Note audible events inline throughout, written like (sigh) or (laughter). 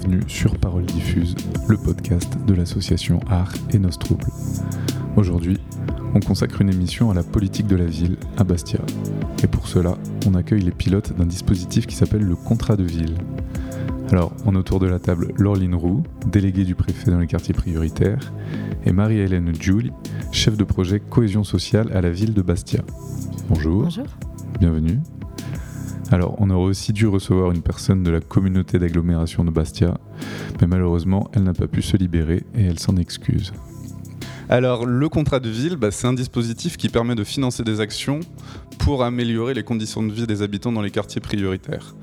bienvenue sur Parole Diffuse, le podcast de l'association Art et Nos Troubles. Aujourd'hui, on consacre une émission à la politique de la ville à Bastia. Et pour cela, on accueille les pilotes d'un dispositif qui s'appelle le contrat de ville. Alors, on a autour de la table Laureline Roux, déléguée du préfet dans les quartiers prioritaires, et Marie-Hélène Julie, chef de projet cohésion sociale à la ville de Bastia. Bonjour. Bonjour. Bienvenue. Alors, on aurait aussi dû recevoir une personne de la communauté d'agglomération de Bastia, mais malheureusement, elle n'a pas pu se libérer et elle s'en excuse. Alors, le contrat de ville, bah, c'est un dispositif qui permet de financer des actions pour améliorer les conditions de vie des habitants dans les quartiers prioritaires.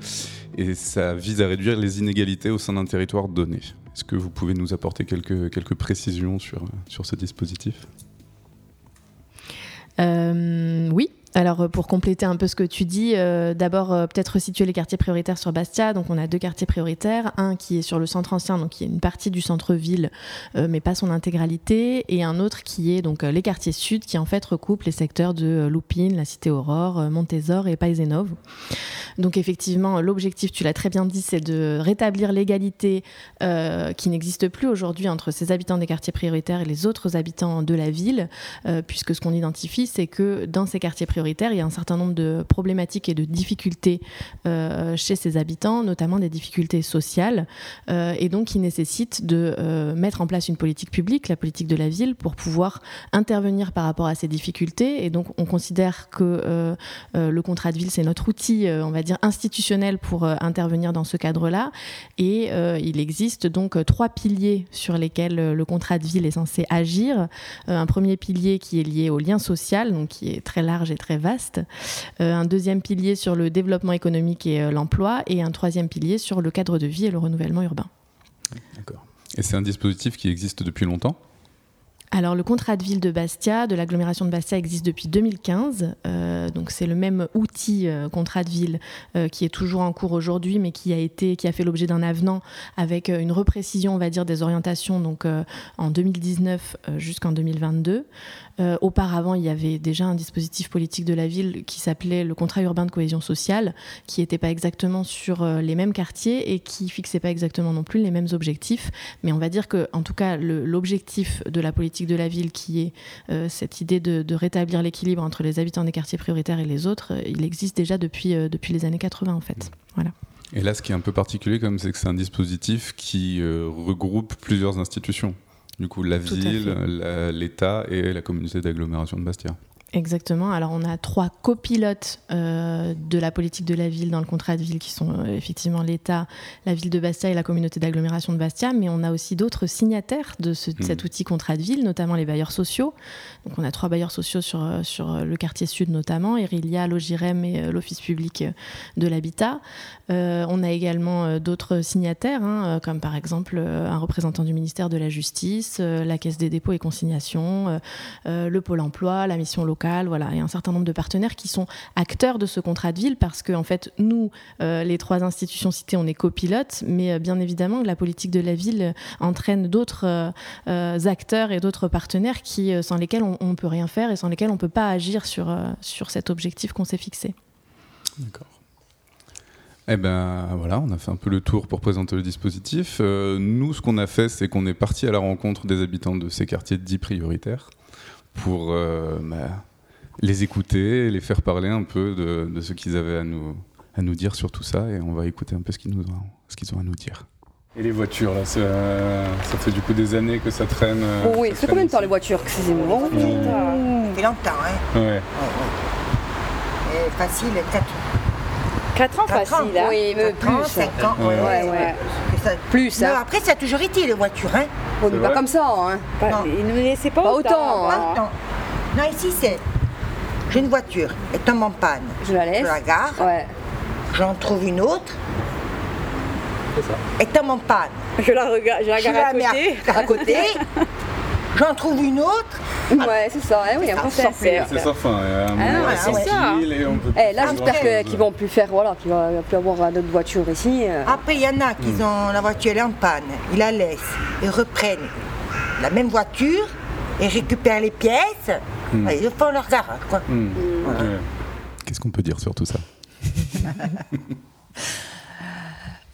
Et ça vise à réduire les inégalités au sein d'un territoire donné. Est-ce que vous pouvez nous apporter quelques, quelques précisions sur, sur ce dispositif? Euh, Oui, alors euh, pour compléter un peu ce que tu dis, euh, d'abord euh, peut-être situer les quartiers prioritaires sur Bastia. Donc on a deux quartiers prioritaires, un qui est sur le centre ancien, donc qui est une partie du centre-ville, mais pas son intégralité, et un autre qui est donc les quartiers sud, qui en fait recoupe les secteurs de Loupine, la Cité Aurore, Montésor et Paisenov. Donc effectivement, l'objectif, tu l'as très bien dit, c'est de rétablir l'égalité qui n'existe plus aujourd'hui entre ces habitants des quartiers prioritaires et les autres habitants de la ville, puisque ce qu'on identifie, c'est que dans ces quartiers prioritaires il y a un certain nombre de problématiques et de difficultés euh, chez ces habitants, notamment des difficultés sociales, euh, et donc qui nécessitent de euh, mettre en place une politique publique, la politique de la ville, pour pouvoir intervenir par rapport à ces difficultés. Et donc on considère que le contrat de ville, c'est notre outil, on va dire, institutionnel pour intervenir dans ce cadre-là. Et il existe donc trois piliers sur lesquels le contrat de ville est censé agir. un premier pilier qui est lié au lien social, donc qui est très large et très vaste. Euh, un deuxième pilier sur le développement économique et euh, l'emploi, et un troisième pilier sur le cadre de vie et le renouvellement urbain. D'accord. Et c'est un dispositif qui existe depuis longtemps? Alors le contrat de ville de Bastia, de l'agglomération de Bastia, existe depuis 2015. Euh, donc c'est le même outil euh, contrat de ville euh, qui est toujours en cours aujourd'hui, mais qui a été, qui a fait l'objet d'un avenant avec une reprécision, on va dire, des orientations. Donc en 2019 jusqu'en 2022. Auparavant, il y avait déjà un dispositif politique de la ville qui s'appelait le contrat urbain de cohésion sociale, qui n'était pas exactement sur les mêmes quartiers et qui fixait pas exactement non plus les mêmes objectifs. Mais on va dire que, en tout cas, l'objectif de la politique de la ville, qui est euh, cette idée de, rétablir l'équilibre entre les habitants des quartiers prioritaires et les autres, euh, il existe déjà depuis, euh, depuis les années 80 en fait. Voilà. Et là, ce qui est un peu particulier, comme c'est que c'est un dispositif qui regroupe plusieurs institutions. Du coup, la ville, l'État et la communauté d'agglomération de Bastia. Exactement. Alors on a trois copilotes euh, de la politique de la ville dans le contrat de ville qui sont euh, effectivement l'État, la ville de Bastia et la communauté d'agglomération de Bastia, mais on a aussi d'autres signataires de, cet mmh. outil contrat de ville, notamment les bailleurs sociaux. Donc on a trois bailleurs sociaux sur, euh, sur le quartier sud notamment, Erilia, Logirem et l'Office public de l'habitat. on a également d'autres signataires, hein, comme par exemple un représentant du ministère de la Justice, la Caisse des dépôts et consignations, le Pôle emploi, la mission locale voilà, et un certain nombre de partenaires qui sont acteurs de ce contrat de ville parce que en fait, nous, euh, les trois institutions citées, on est copilotes, mais euh, bien évidemment, la politique de la ville euh, entraîne d'autres acteurs et d'autres partenaires qui, sans lesquels on ne peut rien faire et sans lesquels on ne peut pas agir sur, sur cet objectif qu'on s'est fixé. D'accord. Eh ben voilà, on a fait un peu le tour pour présenter le dispositif. nous, ce qu'on a fait, c'est qu'on est parti à la rencontre des habitants de ces quartiers dits prioritaires pour bah, les écouter, les faire parler un peu de, ce qu'ils avaient à nous, à nous dire sur tout ça. Et on va écouter un peu ce qu'ils, nous ont, ce qu'ils ont à nous dire. Et les voitures, là, ça, ça, fait du coup des années que ça traîne. Oh oui, c'est combien de temps les voitures excusez-moi Ça fait longtemps, hein. Ouais. Et facile, 4 4 ans facile, ans, hein. Oui, mais plus. 5 ans, ouais, ouais. ouais. Ça, plus, hein. après, ça a toujours été les voitures, hein. Oh, mais pas comme ça, hein. Pas, non. Ils ne laissaient pas, pas autant. autant hein. Non, ici, c'est j'ai une voiture, elle tombe en panne. Je la laisse. Je la gare. Ouais. J'en trouve une autre. C'est ça. Elle tombe en panne. Je la, regarde, je la gare à, côté. à côté. (laughs) J'en trouve une autre. Ouais, c'est ça, oui, on s'en C'est sans fin. Ah, c'est ça. Et on peut eh, là, j'espère qu'ils vont plus faire, voilà, qu'il va plus avoir d'autres voitures ici. Euh. Après, il y en a qui hmm. ont la voiture elle est en panne, ils la laissent, ils reprennent la même voiture et récupèrent les pièces. Hmm. Ils font leur garage, quoi. Hmm. Qu'est-ce qu'on peut dire sur tout ça (laughs)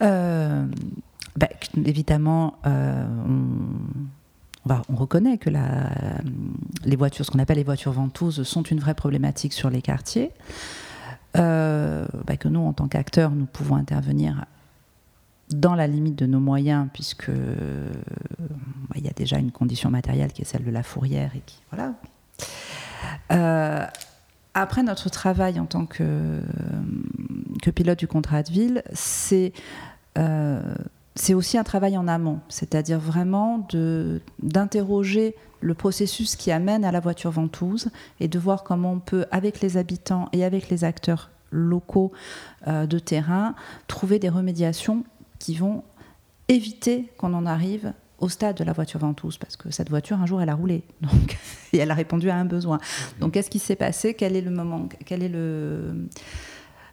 euh, bah, Évidemment, on on reconnaît que les voitures, ce qu'on appelle les voitures ventouses, sont une vraie problématique sur les quartiers. Euh, bah, que nous, en tant qu'acteurs, nous pouvons intervenir dans la limite de nos moyens, puisque bah, il y a déjà une condition matérielle qui est celle de la fourrière et qui voilà. Euh, après notre travail en tant que, pilote du contrat de ville, c'est euh, c'est aussi un travail en amont, c'est-à-dire vraiment d'interroger le processus qui amène à la voiture ventouse et de voir comment on peut, avec les habitants et avec les acteurs locaux euh, de terrain, trouver des remédiations qui vont éviter qu'on en arrive au stade de la voiture ventouse, parce que cette voiture, un jour, elle a roulé, (laughs) donc, et elle a répondu à un besoin. Donc, qu'est-ce qui s'est passé? Quel est le moment Quel est le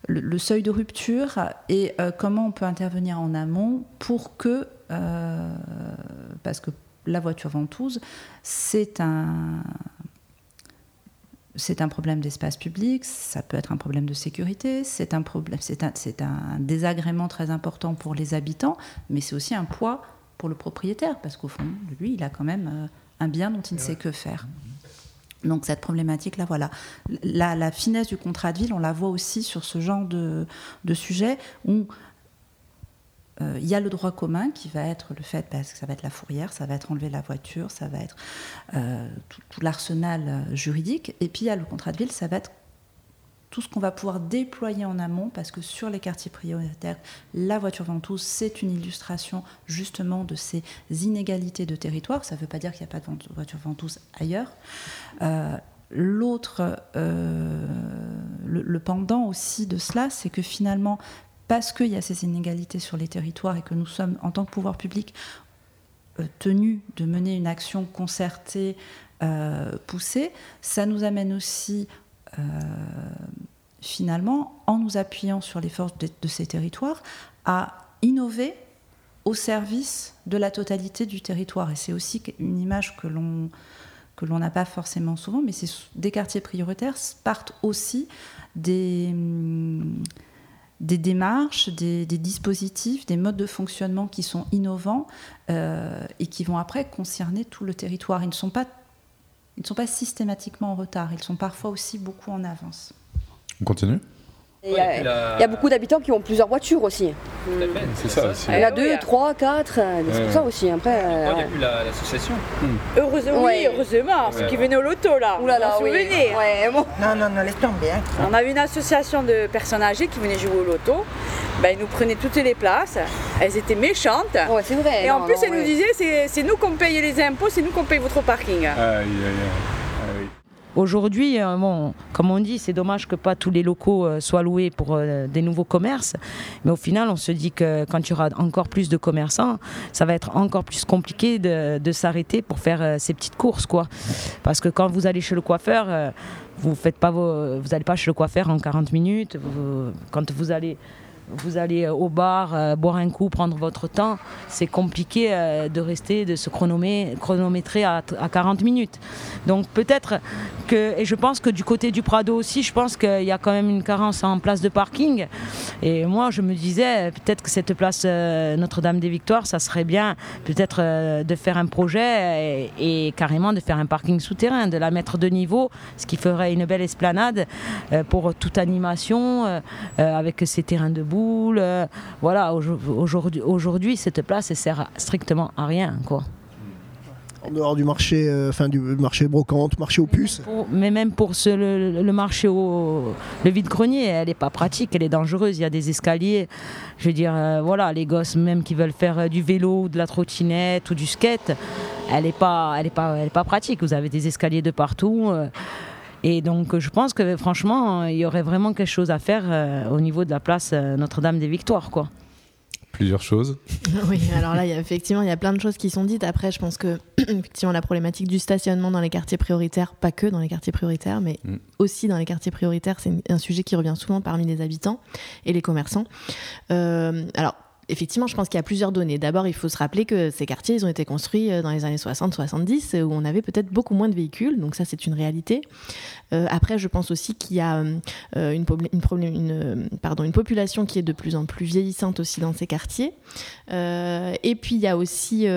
le, seuil de rupture? Et euh, comment on peut intervenir en amont pour que, euh, parce que la voiture ventouse, c'est un, c'est un problème d'espace public, ça peut être un problème de sécurité, c'est un, problème, c'est un, c'est un désagrément très important pour les habitants, mais c'est aussi un poids pour le propriétaire, parce qu'au fond, lui, il a quand même euh, un bien dont il ne sait que faire. Donc cette problématique-là, voilà. La, finesse du contrat de ville, on la voit aussi sur ce genre de, sujet où il y a le droit commun qui va être le fait, parce que ça va être la fourrière, ça va être enlever la voiture, ça va être euh, tout l'arsenal euh, juridique, et puis il y a le contrat de ville, ça va être tout ce qu'on va pouvoir déployer en amont, parce que sur les quartiers prioritaires, la voiture ventouse, c'est une illustration justement de ces inégalités de territoire. Ça ne veut pas dire qu'il n'y a pas de voiture ventouse ailleurs. Euh, l'autre, euh, le, pendant aussi de cela, c'est que finalement, parce qu'il y a ces inégalités sur les territoires et que nous sommes, en tant que pouvoir public, euh, tenus de mener une action concertée, poussée, ça nous amène aussi euh, finalement, en nous appuyant sur les forces de, ces territoires, à innover au service de la totalité du territoire. Et c'est aussi une image que l'on que l'on n'a pas forcément souvent, mais c'est des quartiers prioritaires partent aussi des, hum, des démarches, des, dispositifs, des modes de fonctionnement qui sont innovants euh, et qui vont après concerner tout le territoire. Ils ne sont pas ils ne sont pas systématiquement en retard, ils sont parfois aussi beaucoup en avance. On continue? Il y, a, beaucoup d'habitants qui ont plusieurs voitures aussi. C'est ça aussi. Il y en a deux, trois, quatre, c'est pour ça aussi. Après, euh, depuis l'association Heureusement, oui, heureusement, ceux qui venaient au loto là. Ouh là là, vous oui. Non, non, non, laisse tomber. Hein. On avait une association de personnes âgées qui venaient jouer au loto. Ben, ils nous prenaient toutes les places. Elles étaient méchantes. Ouais, c'est vrai. Et en plus, elles nous disaient c'est nous qu'on paye les impôts, c'est nous qu'on paye votre parking. Aïe, aïe, aïe. Aujourd'hui, euh, bon, comme on dit, c'est dommage que pas tous les locaux euh, soient loués pour euh, des nouveaux commerces. Mais au final, on se dit que quand il y aura encore plus de commerçants, ça va être encore plus compliqué de, s'arrêter pour faire ces petites courses, quoi. Parce que quand vous allez chez le coiffeur, vous faites pas vous n'allez pas chez le coiffeur en 40 minutes. quand vous allez vous allez au bar, euh, boire un coup, prendre votre temps, c'est compliqué euh, de rester, de se chronométrer à, 40 minutes. Donc peut-être que, et je pense que du côté du Prado aussi, je pense qu'il y a quand même une carence en place de parking. Et moi, je me disais, peut-être que cette place euh, Notre-Dame des Victoires, ça serait bien peut-être de faire un projet et, carrément de faire un parking souterrain, de la mettre de niveau, ce qui ferait une belle esplanade pour toute animation avec ses terrains de euh, voilà, aujourd'hui, aujourd'hui, cette place, elle sert strictement à rien, quoi. En dehors du marché, euh, enfin du marché brocante, marché aux puces. mais même pour ce, le, marché au le vide-grenier, elle n'est pas pratique, elle est dangereuse. Il y a des escaliers. Je veux dire, euh, voilà, les gosses même qui veulent faire du vélo, de la trottinette ou du skate, elle n'est pas, elle est pas, elle est pas pratique. Vous avez des escaliers de partout. Et donc, je pense que franchement, il y aurait vraiment quelque chose à faire euh, au niveau de la place euh, Notre-Dame des Victoires, quoi. Plusieurs choses. (laughs) oui, alors là, effectivement, il y a plein de choses qui sont dites. Après, je pense que (clears throat) effectivement, la problématique du stationnement dans les quartiers prioritaires, pas que dans les quartiers prioritaires, mais mm. aussi dans les quartiers prioritaires, c'est un sujet qui revient souvent parmi les habitants et les commerçants. Euh, alors, effectivement, je pense qu'il y a plusieurs données. D'abord, il faut se rappeler que ces quartiers, ils ont été construits dans les années 60-70, où on avait peut-être beaucoup moins de véhicules, donc ça c'est une réalité. après, je pense aussi qu'il y a une, population qui est de plus en plus vieillissante aussi dans ces quartiers. et puis, il y a aussi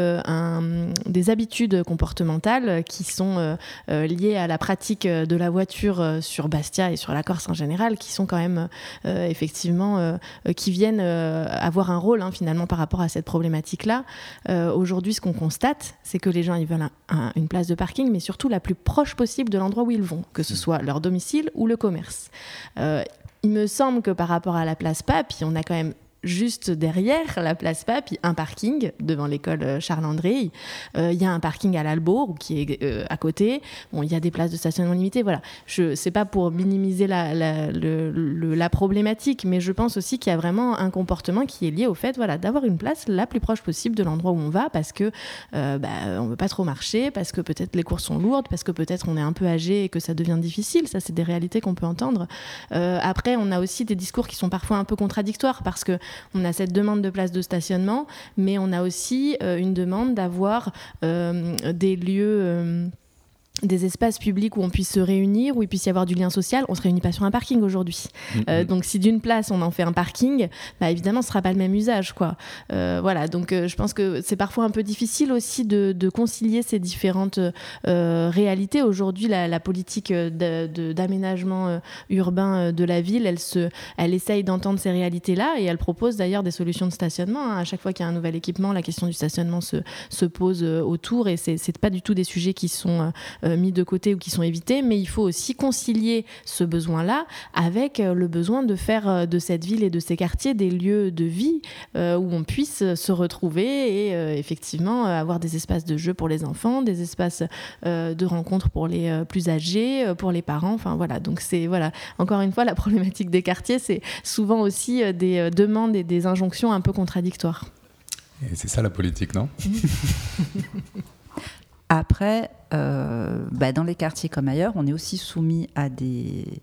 des habitudes comportementales qui sont liées à la pratique de la voiture sur Bastia et sur la Corse en général, qui sont quand même effectivement, qui viennent avoir un rôle hein, finalement par rapport à cette problématique-là. Euh, aujourd'hui, ce qu'on constate, c'est que les gens ils veulent une place de parking, mais surtout la plus proche possible de l'endroit où ils vont, que ce mmh. soit leur domicile ou le commerce. Euh, il me semble que par rapport à la place Pape, on a quand même juste derrière la place Pape, un parking devant l'école euh, Charles-André. Euh, il y a un parking à l'Albourg qui est euh, à côté. Bon, il y a des places de stationnement limitées. Voilà. Je pas pour minimiser la, problématique, mais je pense aussi qu'il y a vraiment un comportement qui est lié au fait, voilà, d'avoir une place la plus proche possible de l'endroit où on va, parce que euh, bah, veut pas trop marcher, parce que peut-être les courses sont lourdes, parce que peut-être on est un peu âgé et que ça devient difficile. Ça, c'est des réalités qu'on peut entendre. après, on a aussi des discours qui sont parfois un peu contradictoires, parce que on a cette demande de place de stationnement, mais on a aussi euh, une demande d'avoir euh, des lieux euh, des espaces publics où on puisse se réunir, où il puisse y avoir du lien social. On se réunit pas sur un parking aujourd'hui. Mm, euh, mm. donc si d'une place on en fait un parking, bah, évidemment ce sera pas le même usage, quoi. Euh, voilà. Donc euh, je pense que c'est parfois un peu difficile aussi de, concilier ces différentes réalités. Aujourd'hui, la, politique d'aménagement urbain de la ville, elle se, elle essaye d'entendre ces réalités-là et elle propose d'ailleurs des solutions de stationnement. Hein. À chaque fois qu'il y a un nouvel équipement, la question du stationnement se, se pose autour et c'est pas du tout des sujets qui sont mis de côté ou qui sont évités, mais il faut aussi concilier ce besoin-là avec euh, le besoin de faire euh, de cette ville et de ces quartiers des lieux de vie où on puisse se retrouver et effectivement avoir des espaces de jeu pour les enfants, des espaces de rencontre pour les plus âgés, pour les parents. Enfin voilà, donc c'est voilà encore une fois la (laughs) problématique des quartiers, c'est souvent aussi des demandes et des injonctions un peu contradictoires. Et c'est ça la politique, non? (laughs) Après, euh, bah, dans les quartiers comme ailleurs, on est aussi soumis à des,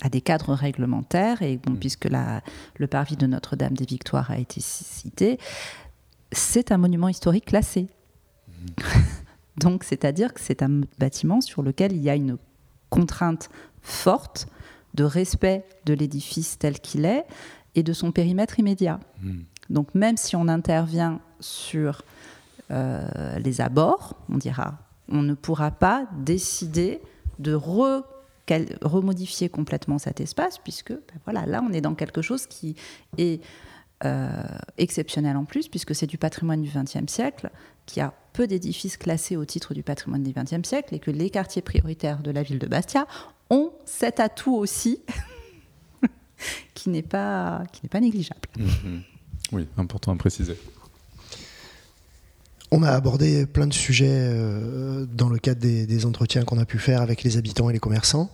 à des cadres réglementaires. Et bon, mm. puisque la, le parvis de Notre-Dame des Victoires a été cité, c'est un monument historique classé. Mm. (laughs) Donc, c'est-à-dire que c'est un bâtiment sur lequel il y a une contrainte forte de respect de l'édifice tel qu'il est et de son périmètre immédiat. Mm. Donc, même si on intervient sur euh, les abords, on dira, on ne pourra pas décider de remodifier complètement cet espace, puisque ben voilà, là, on est dans quelque chose qui est euh, exceptionnel en plus, puisque c'est du patrimoine du XXe siècle, qui a peu d'édifices classés au titre du patrimoine du XXe siècle, et que les quartiers prioritaires de la ville de Bastia ont cet atout aussi, (laughs) qui n'est pas, négligeable. Mhm. Oui, important à préciser. On a abordé plein de sujets euh, dans le cadre des, entretiens qu'on a pu faire avec les habitants et les commerçants.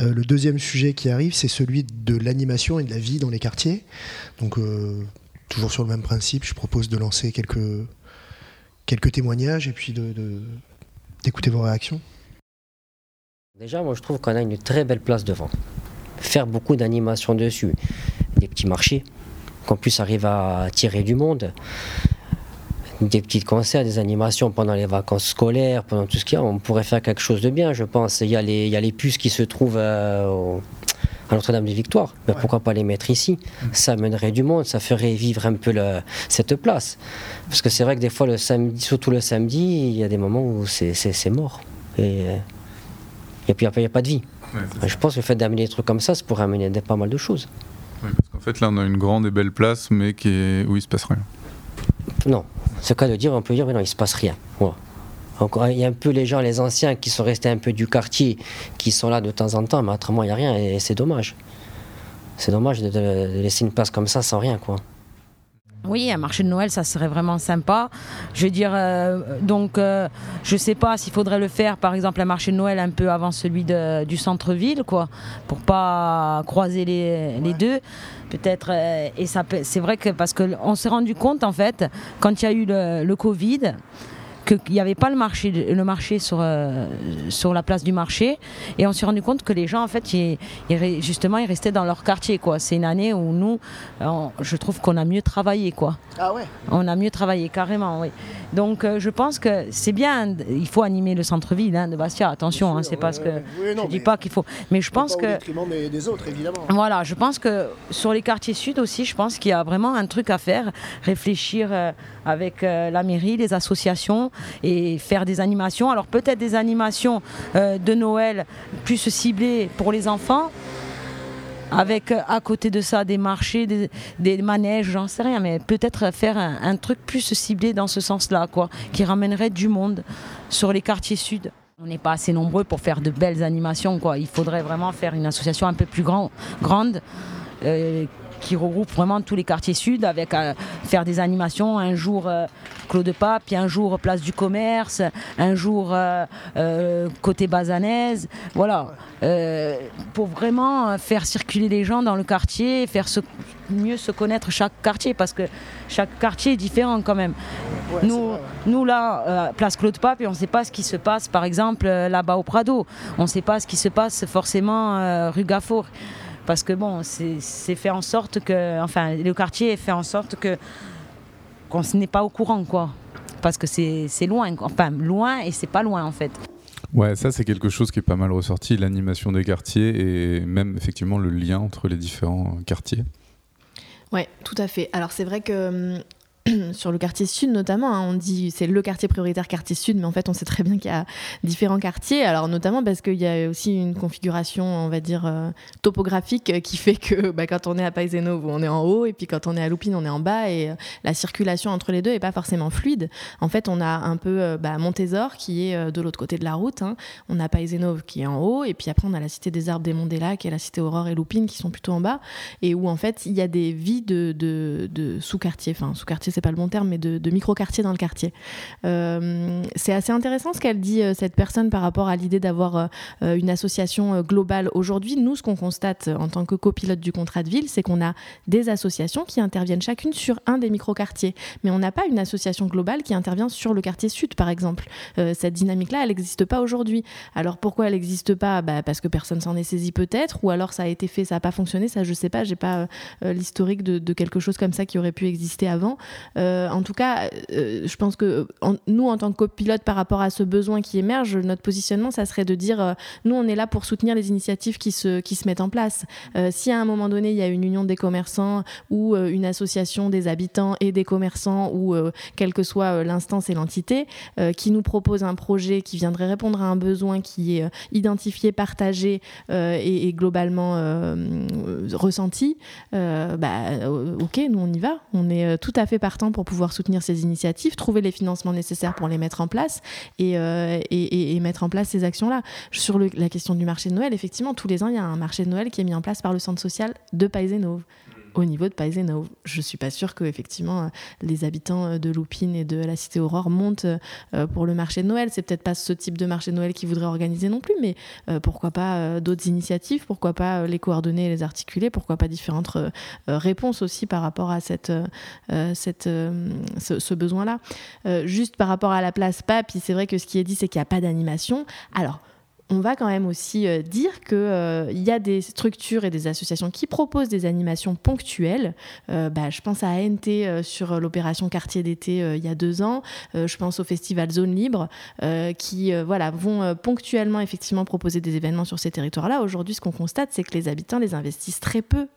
Euh, le deuxième sujet qui arrive, c'est celui de l'animation et de la vie dans les quartiers. Donc, euh, toujours sur le même principe, je propose de lancer quelques, témoignages et puis d'écouter vos réactions. Déjà, moi, je trouve qu'on a une très belle place devant. Faire beaucoup d'animation dessus, des petits marchés, qu'on puisse arriver à attirer du monde des petits concerts, des animations pendant les vacances scolaires, pendant tout ce qu'il y a, on pourrait faire quelque chose de bien, je pense. Il y a les, il y a les puces qui se trouvent euh, à Notre-Dame des Victoires, mais pourquoi pas les mettre ici? Mm. Ça amènerait du monde, ça ferait vivre un peu cette place. Parce que c'est vrai que des fois, le samedi, surtout le samedi, il y a des moments où c'est mort. Et, et puis après, il n'y a pas de vie. je pense que le fait d'amener des trucs comme ça, ça pourrait amener pas mal de choses. parce qu'en fait, là, on a une grande et belle place, mais qui est... où il se passe rien. Non, ce cas de dire, on peut dire, mais non, il se passe rien. Encore, il y a un peu les gens, les anciens qui sont restés un peu du quartier, qui sont là de temps en temps, mais autrement, il n'y a rien et c'est dommage. C'est dommage de, laisser une place comme ça sans rien, quoi. Oui, un marché de Noël, ça serait vraiment sympa. Je veux dire, euh, donc, euh, je ne sais pas s'il faudrait le faire, par exemple, un marché de Noël un peu avant celui du centre-ville, quoi, pour pas croiser les deux peut-être. Euh, et ça, c'est vrai que parce qu'on s'est rendu compte en fait quand il y a eu le, Covid qu'il n'y avait pas le marché, le marché sur, euh, sur la place du marché. Et on s'est rendu compte que les gens, en fait, justement, ils restaient dans leur quartier. Quoi. C'est une année où nous, je trouve qu'on a mieux travaillé. Quoi. Ah ouais On a mieux travaillé, carrément, oui. Donc euh, je pense que c'est bien, il faut animer le centre-ville hein, de Bastia. Attention, hein, c'est parce que je ne dis pas qu'il faut. Mais je pense que. Des, des autres, évidemment. Voilà, je pense que sur les quartiers sud aussi, je pense qu'il y a vraiment un truc à faire, réfléchir euh, avec la mairie, les associations et faire des animations. Alors peut-être des animations euh, de Noël plus ciblées pour les enfants, avec euh, à côté de ça des marchés, des, manèges, j'en sais rien, mais peut-être faire un, truc plus ciblé dans ce sens-là, quoi, qui ramènerait du monde sur les quartiers sud. On n'est pas assez nombreux pour faire de belles animations, quoi. Il faudrait vraiment faire une association un peu plus grand, grande. Euh, qui regroupe vraiment tous les quartiers sud avec faire des animations un jour Claude Pape, puis un jour Place du Commerce, un jour euh, euh, côté Bazanaise. Voilà. Euh, pour vraiment faire circuler les gens dans le quartier, faire mieux se connaître chaque quartier, parce que chaque quartier est différent quand même. nous, nous, là, place Claude Pape, on ne sait pas ce qui se passe, par exemple, là-bas au Prado. On ne sait pas ce qui se passe forcément rue Gaffour parce que bon, c'est fait en sorte que, enfin, le quartier est fait en sorte que qu'on n'est pas au courant, quoi. Parce que c'est loin, enfin loin et c'est pas loin en fait. Ouais, ça c'est quelque chose qui est pas mal ressorti, l'animation des quartiers et même effectivement le lien entre les différents quartiers. Ouais, tout à fait. Alors c'est vrai que hum, (clears throat) sur le quartier sud notamment. Hein, on dit c'est le quartier prioritaire quartier sud, mais en fait on sait très bien qu'il y a différents quartiers. Alors notamment parce qu'il y a aussi une configuration, on va dire euh, topographique, euh, qui fait que bah, quand on est à Paisano, on est en haut, et puis quand on est à Loupine, on est en bas, et euh, la circulation entre les deux est pas forcément fluide. En fait, on a un peu bah, Montésor qui est de l'autre côté de la route. Hein. On a Paisano qui est en haut, et puis après on a la cité des arbres des Monts des Lacs et la cité Aurore et Loupine qui sont plutôt en bas, et où en fait il y a des vies de sous-quartiers, enfin sous-quartiers c'est pas le bon terme, mais de, micro-quartiers dans le quartier. Euh, c'est assez intéressant ce qu'elle dit, euh, cette personne, par rapport à l'idée d'avoir euh, une association globale. Aujourd'hui, nous, ce qu'on constate en tant que copilote du contrat de ville, c'est qu'on a des associations qui interviennent chacune sur un des micro-quartiers. Mais on n'a pas une association globale qui intervient sur le quartier sud, par exemple. cette dynamique-là, elle n'existe pas aujourd'hui. Alors pourquoi elle n'existe pas? Bah, Parce que personne s'en est saisi peut-être, ou alors ça a été fait, ça n'a pas fonctionné, ça je sais pas, j'ai pas l'historique de, quelque chose comme ça qui aurait pu exister avant. Euh, en tout cas, euh, je pense que nous, en tant que copilote, par rapport à ce besoin qui émerge, notre positionnement, ça serait de dire, euh, nous, on est là pour soutenir les initiatives qui se, qui se mettent en place. si à un moment donné, il y a une union des commerçants ou une association des habitants et des commerçants, ou quelle que soit l'instance et l'entité, qui nous propose un projet qui viendrait répondre à un besoin qui est identifié, partagé et, globalement ressenti, bah, ok, nous, on y va. On est tout à fait pour pouvoir soutenir ces initiatives, trouver les financements nécessaires pour les mettre en place et, euh, et, mettre en place ces actions-là. Sur la question du marché de Noël, effectivement, tous les ans, il y a un marché de Noël qui est mis en place par le centre social de Paisenov au niveau de Paiseno. Je suis pas sûre que effectivement euh, les habitants euh, de Loupine et de la cité Aurore montent euh, pour le marché de Noël. C'est peut-être pas ce type de marché de Noël qu'ils voudraient organiser non plus, mais pourquoi pas d'autres initiatives, pourquoi pas les coordonner et les articuler, pourquoi pas différentes réponses aussi par rapport à cette, cette, ce, ce besoin-là. juste par rapport à la place PAP, c'est vrai que ce qui est dit, c'est qu'il n'y a pas d'animation. Alors, on va quand même aussi euh, dire qu'il euh, y a des structures et des associations qui proposent des animations ponctuelles. Euh, bah, je pense à ANT sur l'opération Quartier d'été il y a deux ans. je pense au festival Zone Libre qui voilà, vont ponctuellement effectivement proposer des événements sur ces territoires-là. Aujourd'hui, ce qu'on constate, c'est que les habitants les investissent très peu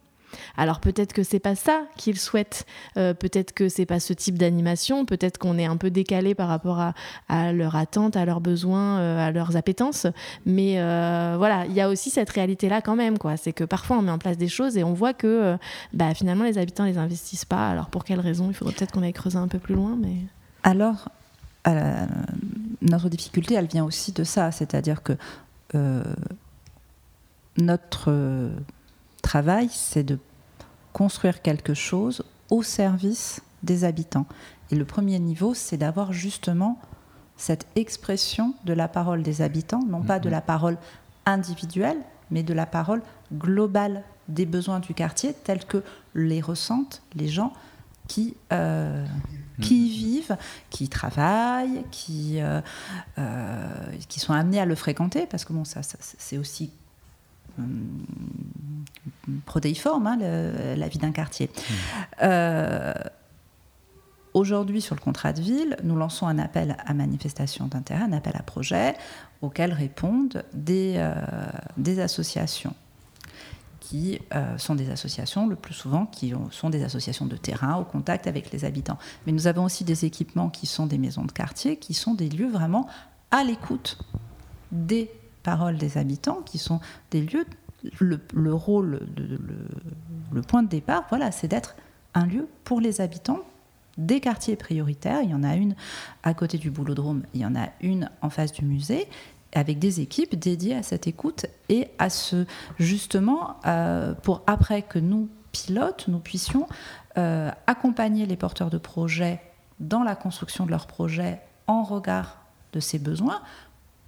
alors peut-être que c'est pas ça qu'ils souhaitent, euh, peut-être que c'est pas ce type d'animation, peut-être qu'on est un peu décalé par rapport à, à leur attente, à leurs besoins, euh, à leurs appétences. Mais euh, voilà, il y a aussi cette réalité-là quand même, quoi. C'est que parfois on met en place des choses et on voit que bah, finalement les habitants les investissent pas. Alors pour quelles raisons Il faudrait peut-être qu'on aille creuser un peu plus loin, mais. Alors, notre difficulté, elle vient aussi de ça, c'est-à-dire que notre travail, c'est de construire quelque chose au service des habitants. Et le premier niveau, c'est d'avoir justement cette expression de la parole des habitants, non pas de mhm. la parole individuelle, mais de la parole globale des besoins du quartier, tels que les ressentent les gens qui, euh, qui y vivent, qui y travaillent, qui, qui sont amenés à le fréquenter, parce que bon, ça, c'est aussi protéiforme, hein, la vie d'un quartier. Aujourd'hui, sur le contrat de ville, nous lançons un appel à manifestation d'intérêt, un appel à projet, auquel répondent des, euh, des associations qui euh, sont des associations, le plus souvent, qui sont des associations de terrain, au contact avec les habitants. Mais nous avons aussi des équipements qui sont des maisons de quartier, qui sont des lieux vraiment à l'écoute des paroles des habitants, qui sont des lieux, le, rôle, le, le point de départ, voilà, c'est d'être un lieu pour les habitants, des quartiers prioritaires. Il y en a une à côté du boulodrome, il y en a une en face du musée avec des équipes dédiées à cette écoute et à ce justement euh, pour après que nous pilotes nous puissions euh, accompagner les porteurs de projets dans la construction de leurs projets en regard de ces besoins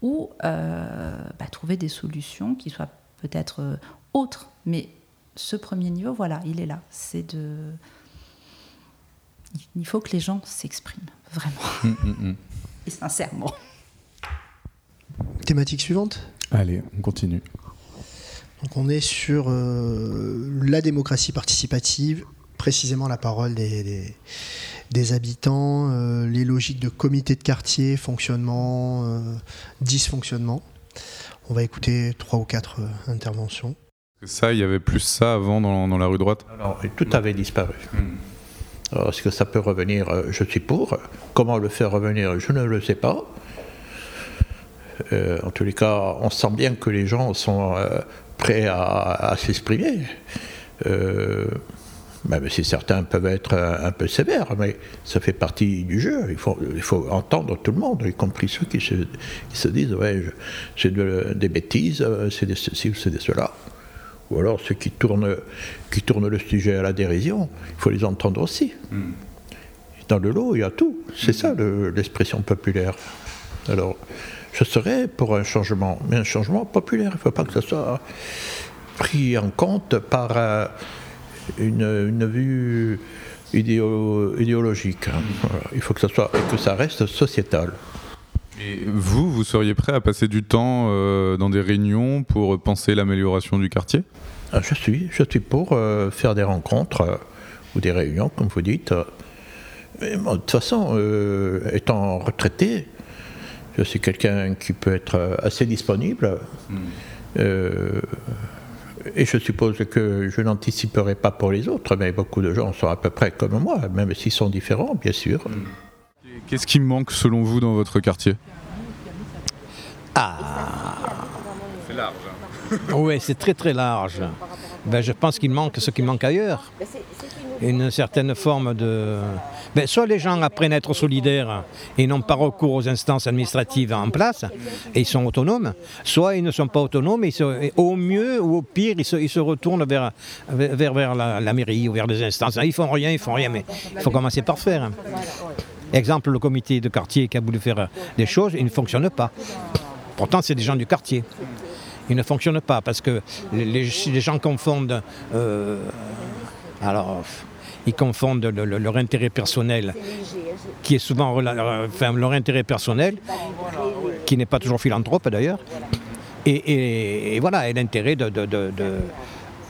ou euh, bah, trouver des solutions qui soient peut-être autres mais ce premier niveau voilà il est là c'est de il faut que les gens s'expriment, vraiment. Hum, hum, hum. Et sincèrement. Thématique suivante? Allez, on continue. Donc on est sur euh, la démocratie participative, précisément la parole des, des, habitants, euh, les logiques de comité de quartier, fonctionnement, euh, dysfonctionnement. On va écouter trois ou quatre interventions. Ça, il y avait plus ça avant dans, dans la rue droite? Alors, tout avait disparu. Est-ce que ça peut revenir? Euh, Je suis pour. Comment le faire revenir? Je ne le sais pas. Euh, en tous les cas, on sent bien que les gens sont euh, prêts à, s'exprimer. Même si certains peuvent être un, peu sévères, mais ça fait partie du jeu. Il faut, il faut entendre tout le monde, y compris ceux qui se, disent ouais, c'est des bêtises, c'est de ceci ou c'est de cela ou alors ceux qui tournent, qui tournent le sujet à la dérision, il faut les entendre aussi. Hmm. Dans le lot, il y a tout. C'est ça l'expression populaire. Alors, je serais pour un changement, mais un changement populaire. Il ne faut pas que ça soit pris en compte par euh, une, vue idéologique. Hein. Il faut que ça, soit, que ça reste sociétal. Et vous, vous seriez prêt à passer du temps euh, dans des réunions pour penser l'amélioration du quartier? Ah, Je suis, je suis pour euh, faire des rencontres euh, ou des réunions, comme vous dites. Mais, de toute façon, étant retraité, je suis quelqu'un qui peut être assez disponible. Hmm. Et je suppose que je n'anticiperai pas pour les autres, mais beaucoup de gens sont à peu près comme moi, même s'ils sont différents, bien sûr. Hmm. Qu'est-ce qui manque selon vous dans votre quartier? Ah C'est large. Hein. oui, c'est très très large. Ben, je pense qu'il manque ce qui manque ailleurs. Une certaine forme de. Ben, soit les gens apprennent à être solidaires et n'ont pas recours aux instances administratives en place et ils sont autonomes, soit ils ne sont pas autonomes et, au mieux ou au pire ils se, retournent vers, vers, vers la, mairie ou vers les instances. Ils font rien, ils font rien, mais il faut commencer par faire. Exemple, le comité de quartier qui a voulu faire des choses, il ne fonctionne pas. Pourtant, c'est des gens du quartier. Il ne fonctionne pas parce que les, gens confondent. Euh, alors, ils confondent leur intérêt personnel, qui est souvent enfin, leur intérêt personnel, qui n'est pas toujours philanthrope d'ailleurs, et, voilà, et l'intérêt de, de, de, de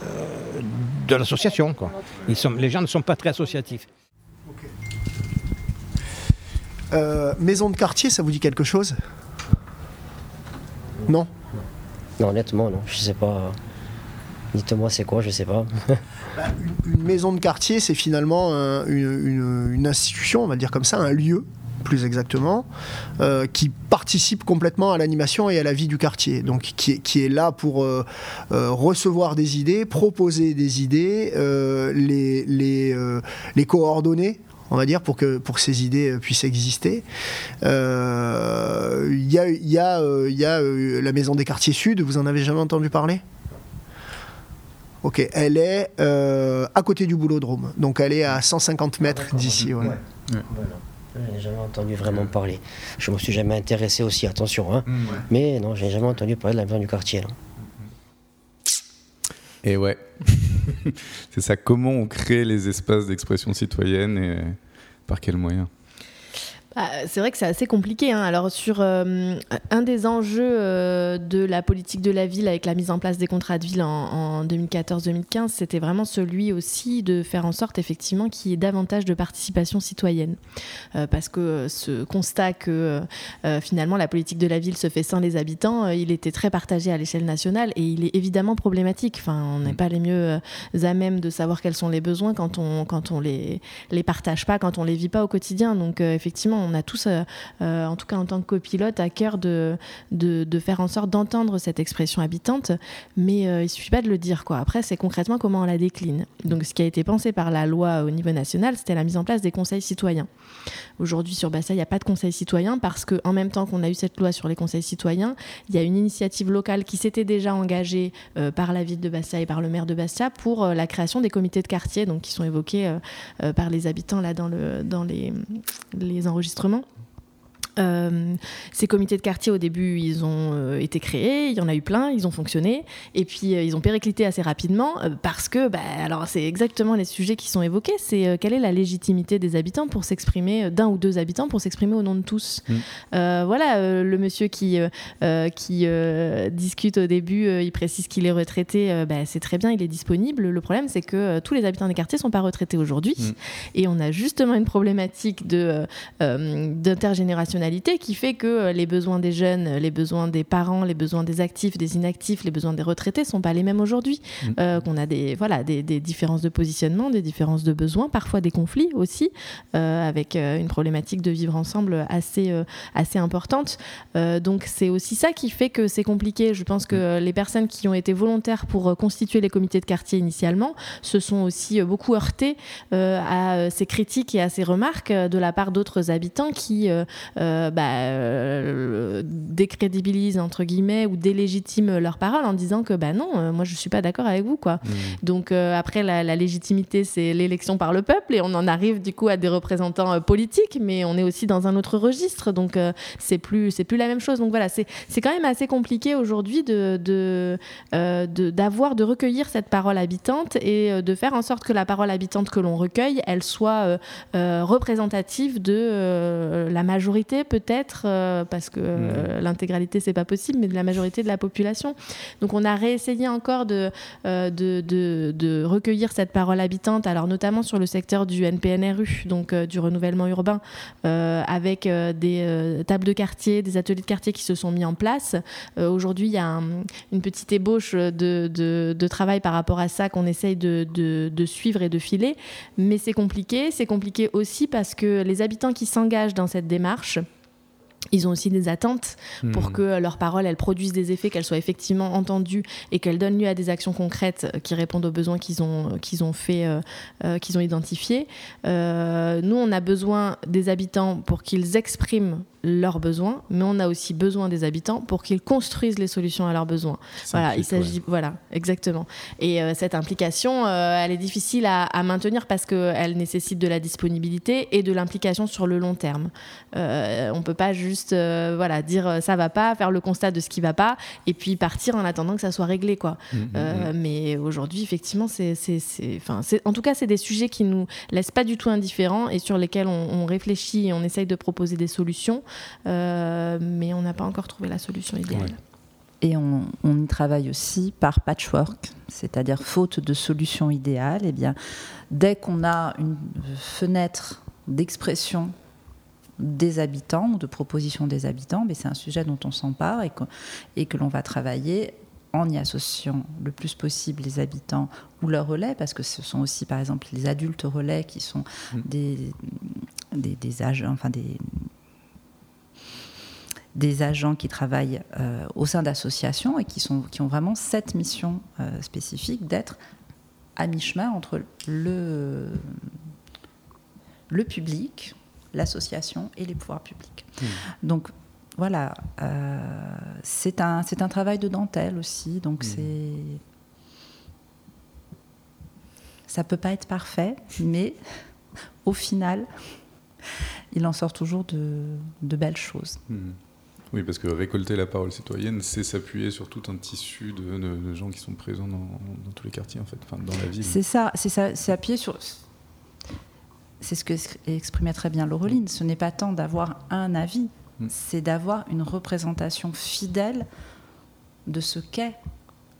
euh, l'association. Les gens ne sont pas très associatifs. Euh, maison de quartier, ça vous dit quelque chose? Non? Non, honnêtement, non. Je sais pas. Dites-moi, c'est quoi Je sais pas. (laughs) Bah, une, maison de quartier, c'est finalement une, institution, on va dire comme ça, un lieu plus exactement, euh, qui participe complètement à l'animation et à la vie du quartier. Donc qui est, là pour euh, recevoir des idées, proposer des idées, les, coordonner on va dire, pour que, pour ces idées euh, puissent exister. Il euh, y a, y a, euh, la Maison des Quartiers Sud, vous en avez jamais entendu parler? Ok, elle est à côté du boulodrome, donc elle est à 150 mètres d'ici. Ouais. J'ai jamais entendu vraiment parler. Je me suis jamais intéressé aussi, attention. Hein. Mm, Mais non, j'ai jamais entendu parler de la maison du quartier. Et ouais, (laughs) c'est ça. Comment on crée les espaces d'expression citoyenne et par quels moyens? Bah, c'est vrai que c'est assez compliqué. Hein. Alors sur euh, un des enjeux euh, de la politique de la ville avec la mise en place des contrats de ville en, 2014-2015, c'était vraiment celui aussi de faire en sorte effectivement qu'il y ait davantage de participation citoyenne. Euh, parce que ce constat que finalement la politique de la ville se fait sans les habitants, il était très partagé à l'échelle nationale et il est évidemment problématique. Enfin, on n'est pas les mieux à même de savoir quels sont les besoins quand on quand on les les partage pas, quand on les vit pas au quotidien. Donc effectivement on a tous, euh, euh, en tout cas en tant que copilote, à cœur de, faire en sorte d'entendre cette expression habitante, mais euh, il ne suffit pas de le dire. Après, c'est concrètement comment on la décline. Donc, ce qui a été pensé par la loi au niveau national, c'était la mise en place des conseils citoyens. Aujourd'hui, sur Bassa, il n'y a pas de conseil citoyen parce qu'en même temps qu'on a eu cette loi sur les conseils citoyens, il y a une initiative locale qui s'était déjà engagée par la ville de Bastia et par le maire de Bastia pour la création des comités de quartier, donc qui sont évoqués par les habitants là dans, le, dans les, les enregistrements enregistrement. Euh, ces comités de quartier, au début, ils ont euh, été créés, il y en a eu plein, ils ont fonctionné, et puis euh, ils ont périclité assez rapidement parce que, bah, alors c'est exactement les sujets qui sont évoqués, c'est quelle est la légitimité des habitants pour s'exprimer, d'un ou deux habitants pour s'exprimer au nom de tous. Mm. voilà, le monsieur qui, qui discute au début, il précise qu'il est retraité, bah, c'est très bien, il est disponible. Le problème, c'est que tous les habitants des quartiers ne sont pas retraités aujourd'hui, mm. et on a justement une problématique qui fait que euh, les besoins des jeunes, les besoins des parents, les besoins des actifs, des inactifs, les besoins des retraités sont pas les mêmes aujourd'hui. Mm. Euh, qu'on a des, voilà, des, différences de positionnement, des différences de besoins, parfois des conflits aussi, euh, avec une problématique de vivre ensemble assez, assez importante. donc c'est aussi ça qui fait que c'est compliqué. Je pense que mm. les personnes qui ont été volontaires pour constituer les comités de quartier initialement se sont aussi beaucoup heurtées à ces critiques et à ces remarques de la part d'autres habitants qui euh, bah, euh, décrédibilisent entre guillemets ou délégitiment leurs paroles en disant que bah non, euh, moi je suis pas d'accord avec vous quoi. Mmh. Donc après la, légitimité c'est l'élection par le peuple et on en arrive du coup à des représentants politiques, mais on est aussi dans un autre registre donc c'est plus c'est plus la même chose. Donc voilà c'est c'est quand même assez compliqué aujourd'hui de d'avoir de, de, recueillir cette parole habitante et de faire en sorte que la parole habitante que l'on recueille elle soit représentative de la majorité peut-être, euh, parce que euh, l'intégralité c'est pas possible, mais de la majorité de la population. Donc on a réessayé encore de, euh, de, de, recueillir cette parole habitante, alors notamment sur le secteur du NPNRU, donc du renouvellement urbain, avec des tables de quartier, des ateliers de quartier qui se sont mis en place. Aujourd'hui, il y a une petite ébauche de, de, travail par rapport à ça qu'on essaye de, suivre et de filer, mais c'est compliqué. C'est compliqué aussi parce que les habitants qui s'engagent dans cette démarche, ils ont aussi des attentes pour hmm. que leurs paroles elles produisent des effets, qu'elles soient effectivement entendues et qu'elles donnent lieu à des actions concrètes qui répondent aux besoins qu'ils ont, qu'ils ont fait, euh, euh, qu'ils ont identifiés. Euh, nous, on a besoin des habitants pour qu'ils expriment leurs besoins, mais on a aussi besoin des habitants pour qu'ils construisent les solutions à leurs besoins. Voilà, il s'agit, voilà, exactement. Et euh, cette implication, euh, elle est difficile à, maintenir parce qu'elle nécessite de la disponibilité et de l'implication sur le long terme. Euh, on peut pas juste, voilà, dire ça va pas, faire le constat de ce qui va pas, et puis partir en attendant que ça soit réglé, quoi. Mmh, mmh, mmh. Mais aujourd'hui, effectivement, c'est, enfin, en tout cas, c'est des sujets qui nous laissent pas du tout indifférents et sur lesquels on, on réfléchit et on essaye de proposer des solutions. Euh, mais on n'a pas encore trouvé la solution idéale. Et on, y travaille aussi par patchwork, c'est-à-dire faute de solution idéale. Et eh bien, dès qu'on a une fenêtre d'expression des habitants ou de proposition des habitants, mais c'est un sujet dont on s'empare et que, et que l'on va travailler en y associant le plus possible les habitants ou leurs relais, parce que ce sont aussi par exemple les adultes relais qui sont mmh. des, des, des âges, enfin des, des agents qui travaillent euh, au sein d'associations et qui, sont, qui ont vraiment cette mission euh, spécifique d'être à mi-chemin entre le, le public, l'association et les pouvoirs publics. Mmh. Donc voilà, euh, c'est un, un travail de dentelle aussi, donc mmh. c'est... Ça peut pas être parfait, mais (laughs) au final, il en sort toujours de, de belles choses. Mmh. Oui, parce que récolter la parole citoyenne, c'est s'appuyer sur tout un tissu de, gens qui sont présents dans, tous les quartiers, en fait, enfin, dans la ville. C'est ça, c'est ça, c'est appuyer sur. c'est ce que exprimait très bien Laureline, ce n'est pas tant d'avoir un avis, mm. c'est d'avoir une représentation fidèle de ce qu'est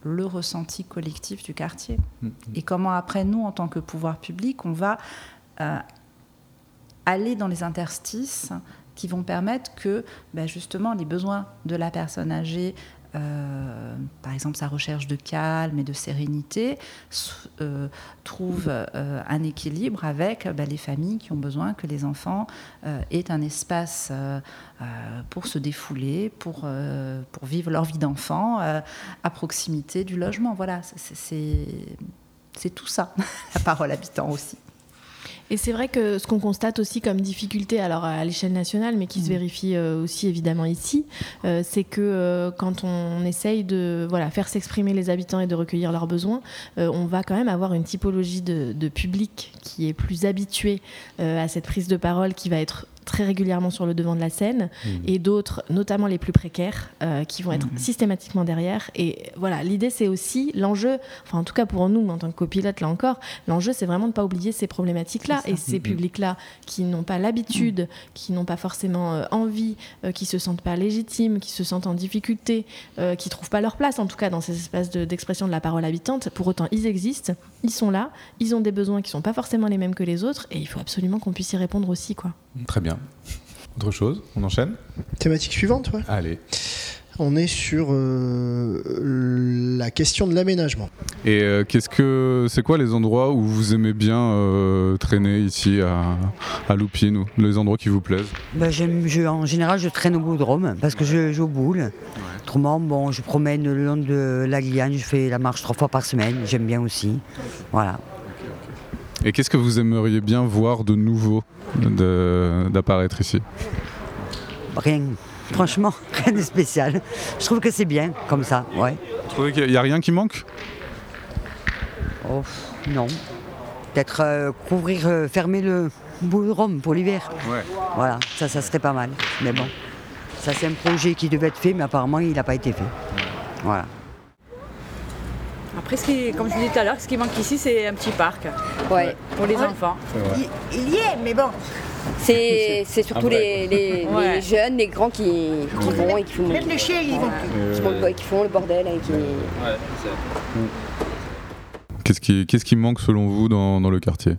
le ressenti collectif du quartier. Mm. Et comment après, nous, en tant que pouvoir public, on va euh, aller dans les interstices qui vont permettre que ben, justement les besoins de la personne âgée euh, par exemple sa recherche de calme et de sérénité, euh, trouve euh, un équilibre avec bah, les familles qui ont besoin que les enfants aient un espace pour se défouler, pour, pour vivre leur vie d'enfant à proximité du logement. Voilà, c'est tout ça, (laughs) la parole habitant aussi. Et c'est vrai que ce qu'on constate aussi comme difficulté, alors à l'échelle nationale, mais qui se mm. vérifie euh, aussi évidemment ici, euh, c'est que euh, quand on essaye de voilà, faire s'exprimer les habitants et de recueillir leurs besoins, on va quand même avoir une typologie de, de public qui est plus habitué à cette prise de parole, qui va être très régulièrement sur le devant de la scène, mmh. et d'autres, notamment les plus précaires, euh, qui vont être mmh. systématiquement derrière. Et voilà, l'idée, c'est aussi l'enjeu, enfin en tout cas pour nous, en tant que copilote, là encore, l'enjeu, c'est vraiment de ne pas oublier ces problématiques-là et ces mmh. publics-là qui n'ont pas l'habitude, qui n'ont pas forcément euh, envie, euh, qui se sentent pas légitimes, qui se sentent en difficulté, qui trouvent pas leur place, en tout cas dans ces espaces d'expression de, la parole habitante. Pour autant, ils existent, ils sont là, ils ont des besoins qui sont pas forcément les mêmes que les autres, et il faut absolument qu'on puisse y répondre aussi, quoi. Très bien. Autre chose On enchaîne Thématique suivante, ouais. Allez. On est sur euh, la question de l'aménagement. Et euh, qu'est-ce que c'est quoi les endroits où vous aimez bien euh, traîner ici à, à Loupine les endroits qui vous plaisent? Bah, En général, je traîne au boudrome parce que je joue au boule. Autrement, bon, je promène le long de la Guyane, je fais la marche trois fois par semaine, j'aime bien aussi. Voilà. Et qu'est-ce que vous aimeriez bien voir de nouveau d'apparaître ici? Rien. Franchement, (laughs) rien de spécial. Je trouve que c'est bien comme ça, ouais. Vous trouvez qu'il n'y a, rien qui manque? Oh, non. Peut-être euh, couvrir, euh, fermer le bout de Rome pour l'hiver. Ouais. Voilà, ça, ça serait pas mal. Mais bon, ça c'est un projet qui devait être fait, mais apparemment il n'a pas été fait. Voilà. Après, comme je vous disais tout à l'heure, ce qui manque ici, c'est un petit parc. Ouais. pour les enfants. Il, y est, mais bon. C'est surtout (laughs) les, jeunes, les grands qui, vont et qui font, Même les chiens, ils vont qui, font le bordel. Et qui... Qu'est-ce qui, qui, manque selon vous dans, le quartier?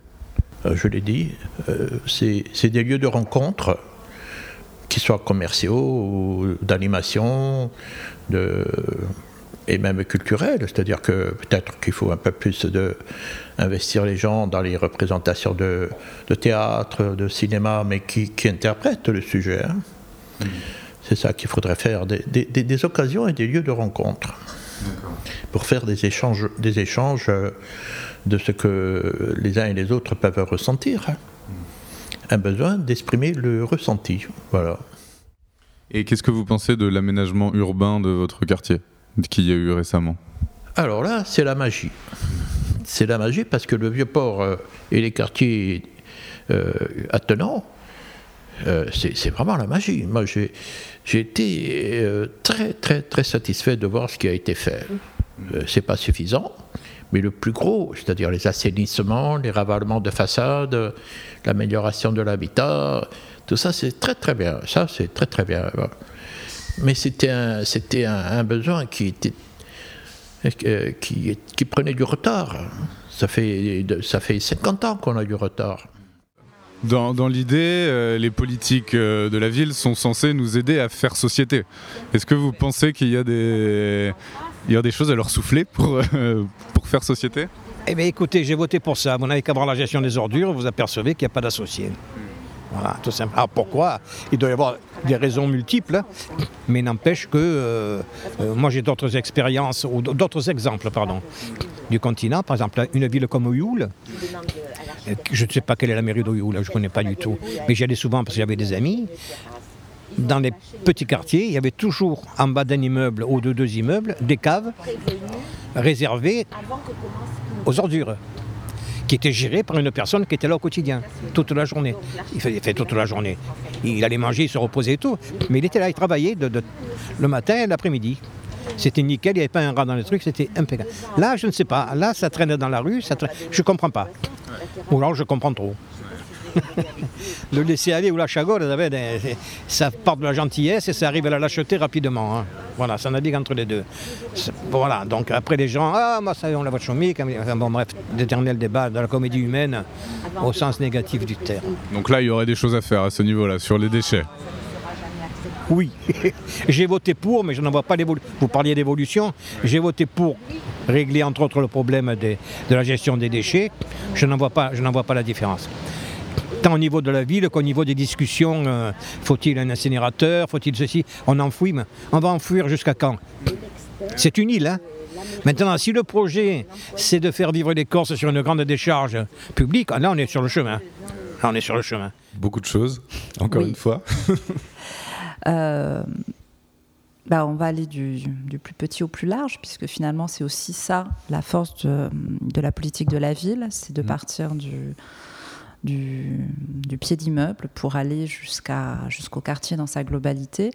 Euh, Je l'ai dit, euh, c'est des lieux de rencontre, qui soient commerciaux, d'animation, de et même culturel, c'est-à-dire que peut-être qu'il faut un peu plus de investir les gens dans les représentations de, théâtre, de cinéma, mais qui, interprètent le sujet. Hein. Mm. C'est ça qu'il faudrait faire, des, occasions et des lieux de rencontre pour faire des échanges, des échanges euh, de ce que les uns et les autres peuvent ressentir. Hein. Mm. Un besoin d'exprimer le ressenti. Voilà. Et qu'est-ce que vous pensez de l'aménagement urbain de votre quartier? Qu'il y a eu récemment Alors là, c'est la magie. C'est la magie parce que le Vieux-Port euh, et les quartiers euh, attenants, euh, c'est vraiment la magie. Moi, j'ai été très, très, très satisfait de voir ce qui a été fait. c'est pas suffisant, mais le plus gros, c'est-à-dire les assainissements, les ravalements de façades, l'amélioration de l'habitat, tout ça, c'est très, très bien. Ça, c'est très, très bien mais c'était un, c'était un, besoin qui, était, euh, qui, qui, prenait du retard. Ça fait, ça fait 50 ans qu'on a du retard. Dans, dans l'idée, euh, les politiques euh, de la ville sont censées nous aider à faire société. Est-ce que vous pensez qu'il y a des, il y a des choses à leur souffler pour, pour faire société? Eh bien écoutez, j'ai voté pour ça. Vous n'avez qu'à voir la gestion des ordures, vous apercevez qu'il n'y a pas d'associés. Voilà, tout simplement. Alors pourquoi? Il doit y avoir des raisons multiples, mais n'empêche que euh, euh, moi j'ai d'autres expériences, ou d'autres exemples, pardon, du continent. Par exemple, une ville comme Oyoul, euh, je ne sais pas quelle est la mairie d'Oyoul, je ne connais pas du tout, mais j'y allais souvent parce que j'avais des amis. Dans les petits quartiers, il y avait toujours en bas d'un immeuble ou de deux immeubles des caves réservées aux ordures qui était géré par une personne qui était là au quotidien, toute la journée. Il fait, toute la journée. Il allait manger, il se reposait et tout. Mais il était là, il travaillait le matin et l'après-midi. C'était nickel, il n'y avait pas un rat dans les trucs, c'était impeccable. Là, je ne sais pas. Là, ça traînait dans la rue, je ne comprends pas. Ou alors, je comprends trop. Le laisser aller ou la chagole, ça part de la gentillesse et ça arrive à la lâcheté rapidement. Hein. Voilà, ça navigue entre les deux. Voilà, donc après les gens, ah, moi ça on la voit chômer, bon bref, d'éternel débat dans la comédie humaine au sens négatif du terme. Donc là, il y aurait des choses à faire à ce niveau-là, sur les déchets. Oui, (laughs) j'ai voté pour, mais je n'en vois pas l'évolution. Vous parliez d'évolution, j'ai voté pour régler entre autres le problème de la gestion des déchets. Je n'en vois, pas, vois pas la différence. Tant au niveau de la ville qu'au niveau des discussions, euh, faut-il un incinérateur, faut-il ceci On enfouit, mais on va enfouir jusqu'à quand? C'est une île, hein Maintenant, si le projet, c'est de faire vivre les Corses sur une grande décharge publique, là, on est sur le chemin. Là, on est sur le chemin. Beaucoup de choses, encore une fois. (laughs) Euh, bah, on va aller du, plus petit au plus large, puisque finalement c'est aussi ça la force de, la politique de la ville, c'est de mmh. partir du, du, pied d'immeuble pour aller jusqu'à, jusqu'au quartier dans sa globalité.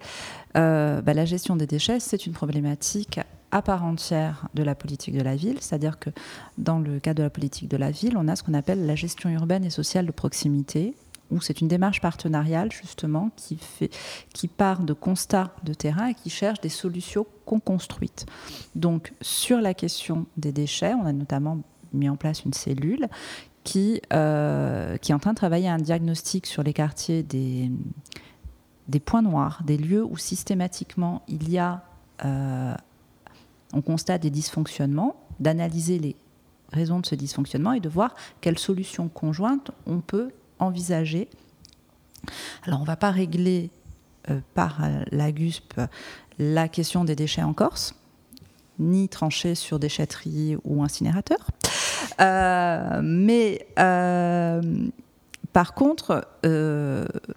Euh, bah, la gestion des déchets, c'est une problématique à part entière de la politique de la ville, c'est-à-dire que dans le cadre de la politique de la ville, on a ce qu'on appelle la gestion urbaine et sociale de proximité, où c'est une démarche partenariale justement qui, fait, qui part de constats de terrain et qui cherche des solutions qu'on construites. Donc sur la question des déchets, on a notamment mis en place une cellule qui, euh, qui est en train de travailler un diagnostic sur les quartiers des, des points noirs, des lieux où systématiquement il y a, euh, on constate des dysfonctionnements, d'analyser les raisons de ce dysfonctionnement et de voir quelles solutions conjointes on peut envisager. Alors on ne va pas régler euh, par la GUSP la question des déchets en Corse, ni trancher sur déchetterie ou incinérateur. Euh, mais euh, par contre,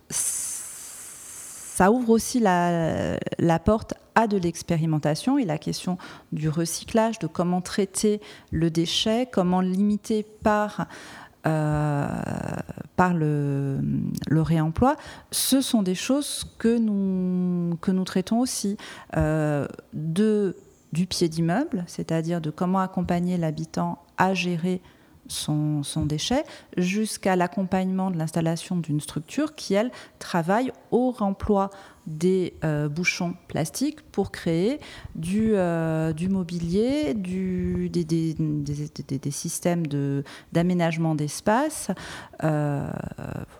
ça ouvre aussi la, porte à de l'expérimentation et la question du recyclage, de comment traiter le déchet, comment limiter par euh, par le, réemploi, ce sont des choses que nous, que nous traitons aussi. Euh, de, du pied d'immeuble, c'est-à-dire de comment accompagner l'habitant à gérer son, déchet, jusqu'à l'accompagnement de l'installation d'une structure qui, elle, travaille au remploi des euh, bouchons plastiques pour créer du, euh, mobilier, du, des systèmes d'aménagement d'espace, euh,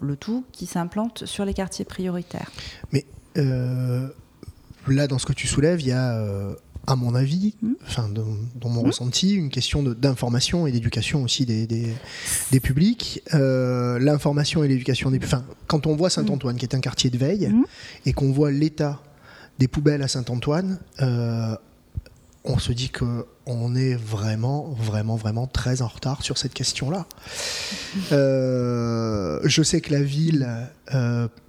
le tout qui s'implante sur les quartiers prioritaires. Mais là, dans ce que tu soulèves, il y a à mon avis, hmm. enfin, dans, mon hmm. ressenti, une question d'information et d'éducation aussi des, des, publics. Euh, l'information et l'éducation des enfin, Quand on voit Saint-Antoine, qui est un quartier de veille, hmm. et qu'on voit l'état des poubelles à Saint-Antoine, euh, on se dit qu'on est vraiment, vraiment, vraiment très en retard sur cette question-là. Euh, je sais que la ville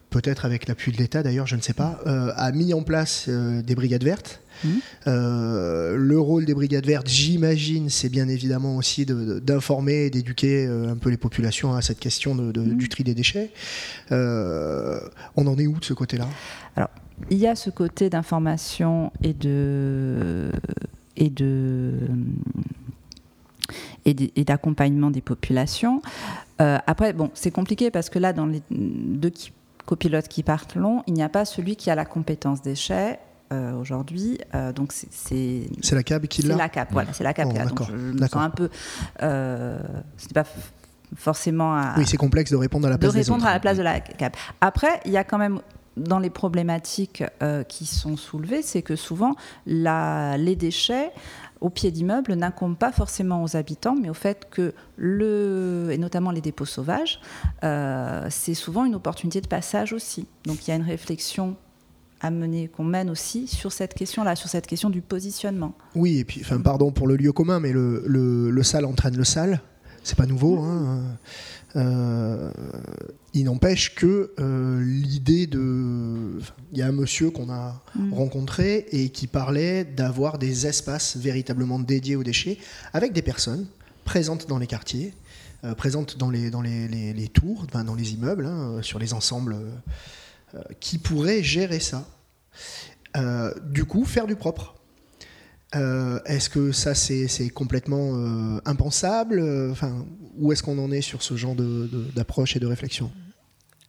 peut-être avec l'appui de l'État d'ailleurs, je ne sais pas, a mis en place des brigades vertes euh, le rôle des brigades vertes, j'imagine, c'est bien évidemment aussi d'informer et d'éduquer euh, un peu les populations à cette question de, mmh. du tri des déchets. Euh, on en est où de ce côté-là? Alors, il y a ce côté d'information et de et de et d'accompagnement des populations. après, bon, c'est compliqué parce que là, dans les deux copilotes qui partent long, il n'y a pas celui qui a la compétence déchets euh, aujourd'hui. Euh, donc c'est la CAB qui l'a. C'est la CAB, voilà, c'est la CAB. Oh, donc je, me sens un peu. Euh, C'était pas forcément. À, oui, c'est complexe de répondre à la place de répondre à la place de la CAB. Après, il y a quand même dans les problématiques qui sont soulevées, c'est que souvent la, les déchets au pied d'immeuble n'incombent pas forcément aux habitants, mais au fait que le, et notamment les dépôts sauvages, euh, c'est souvent une opportunité de passage aussi. Donc il y a une réflexion à mener, qu'on mène aussi sur cette question-là, sur cette question du positionnement. Oui, et puis, enfin, pardon pour le lieu commun, mais le, le, le sale entraîne le sale. C'est pas nouveau. Hein. Euh, il n'empêche que euh, l'idée de. Il y a un monsieur qu'on a mm. rencontré et qui parlait d'avoir des espaces véritablement dédiés aux déchets avec des personnes présentes dans les quartiers, euh, présentes dans les, dans les, les, tours, dans les immeubles, hein, sur les ensembles qui pourrait gérer ça. Euh, du coup, faire du propre. Euh, est-ce que ça c'est complètement impensable Enfin, où est-ce qu'on en est sur ce genre d'approche et de réflexion?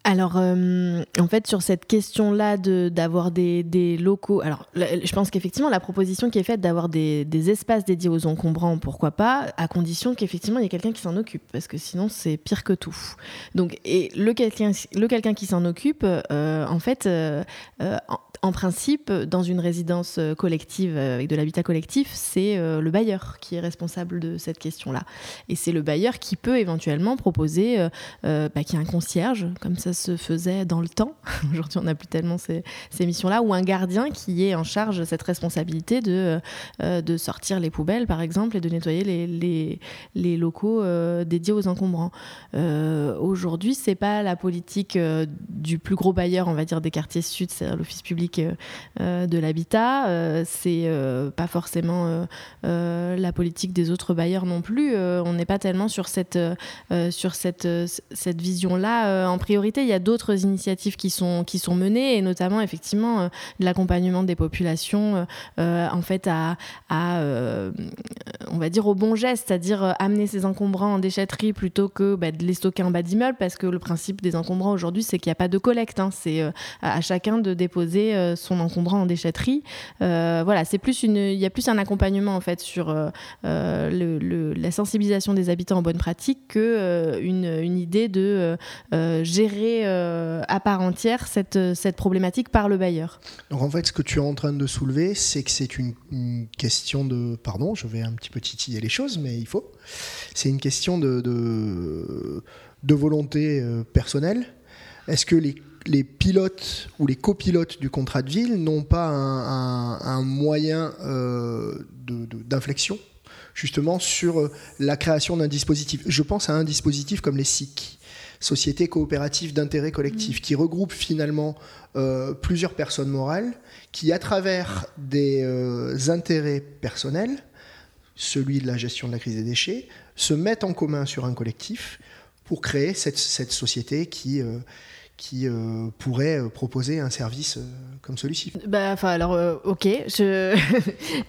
Alors, euh, en fait, sur cette question-là d'avoir des, des, locaux, alors je pense qu'effectivement, la proposition qui est faite d'avoir des, des, espaces dédiés aux encombrants, pourquoi pas, à condition qu'effectivement il y ait quelqu'un qui s'en occupe, parce que sinon c'est pire que tout. Donc, et le quelqu'un le quelqu'un qui s'en occupe, euh, en fait, euh, en principe, dans une résidence euh, collective euh, avec de l'habitat collectif, c'est euh, le bailleur qui est responsable de cette question-là. Et c'est le bailleur qui peut éventuellement proposer bah, qu'il y ait un concierge, comme ça se faisait dans le temps. (laughs) Aujourd'hui, on n'a plus tellement ces, missions-là, ou un gardien qui est en charge de cette responsabilité de, de sortir les poubelles, par exemple, et de nettoyer les, les, locaux dédiés aux encombrants. Aujourd'hui, c'est pas la politique du plus gros bailleur, on va dire, des quartiers sud, c'est l'office public euh, euh, de l'habitat. Euh, c'est pas forcément la politique des autres bailleurs non plus. on n'est pas tellement sur cette, vision-là. en priorité, il y a d'autres initiatives qui sont, qui sont menées, et notamment effectivement l'accompagnement des populations en fait on va dire au bon geste, c'est-à-dire amener ces encombrants en déchetterie plutôt que bah, de les stocker en bas d'immeuble, parce que le principe des encombrants aujourd'hui, c'est qu'il n'y a pas de collecte. Hein. c'est à chacun de déposer euh, son encombrant en déchetterie. Euh, voilà, c'est plus une, il y a plus un accompagnement en fait sur euh, la sensibilisation des habitants en bonne pratique que une, idée de gérer à part entière cette, problématique par le bailleur. Donc en fait, ce que tu es en train de soulever, c'est que c'est une, question de, pardon, je vais un petit peu titiller les choses, mais il faut. C'est une question de, de volonté personnelle. Est-ce que les les pilotes ou les copilotes du contrat de ville n'ont pas un, moyen euh, d'inflexion justement sur euh, la création d'un dispositif. Je pense à un dispositif comme les SIC, Sociétés coopératives d'intérêt collectif, mmh. qui regroupent finalement euh, plusieurs personnes morales qui, à travers des intérêts personnels, celui de la gestion de la crise des déchets, se mettent en commun sur un collectif pour créer cette, société qui qui euh, pourrait euh, proposer un service euh, comme celui-ci. Bah, enfin, alors, ok. Je...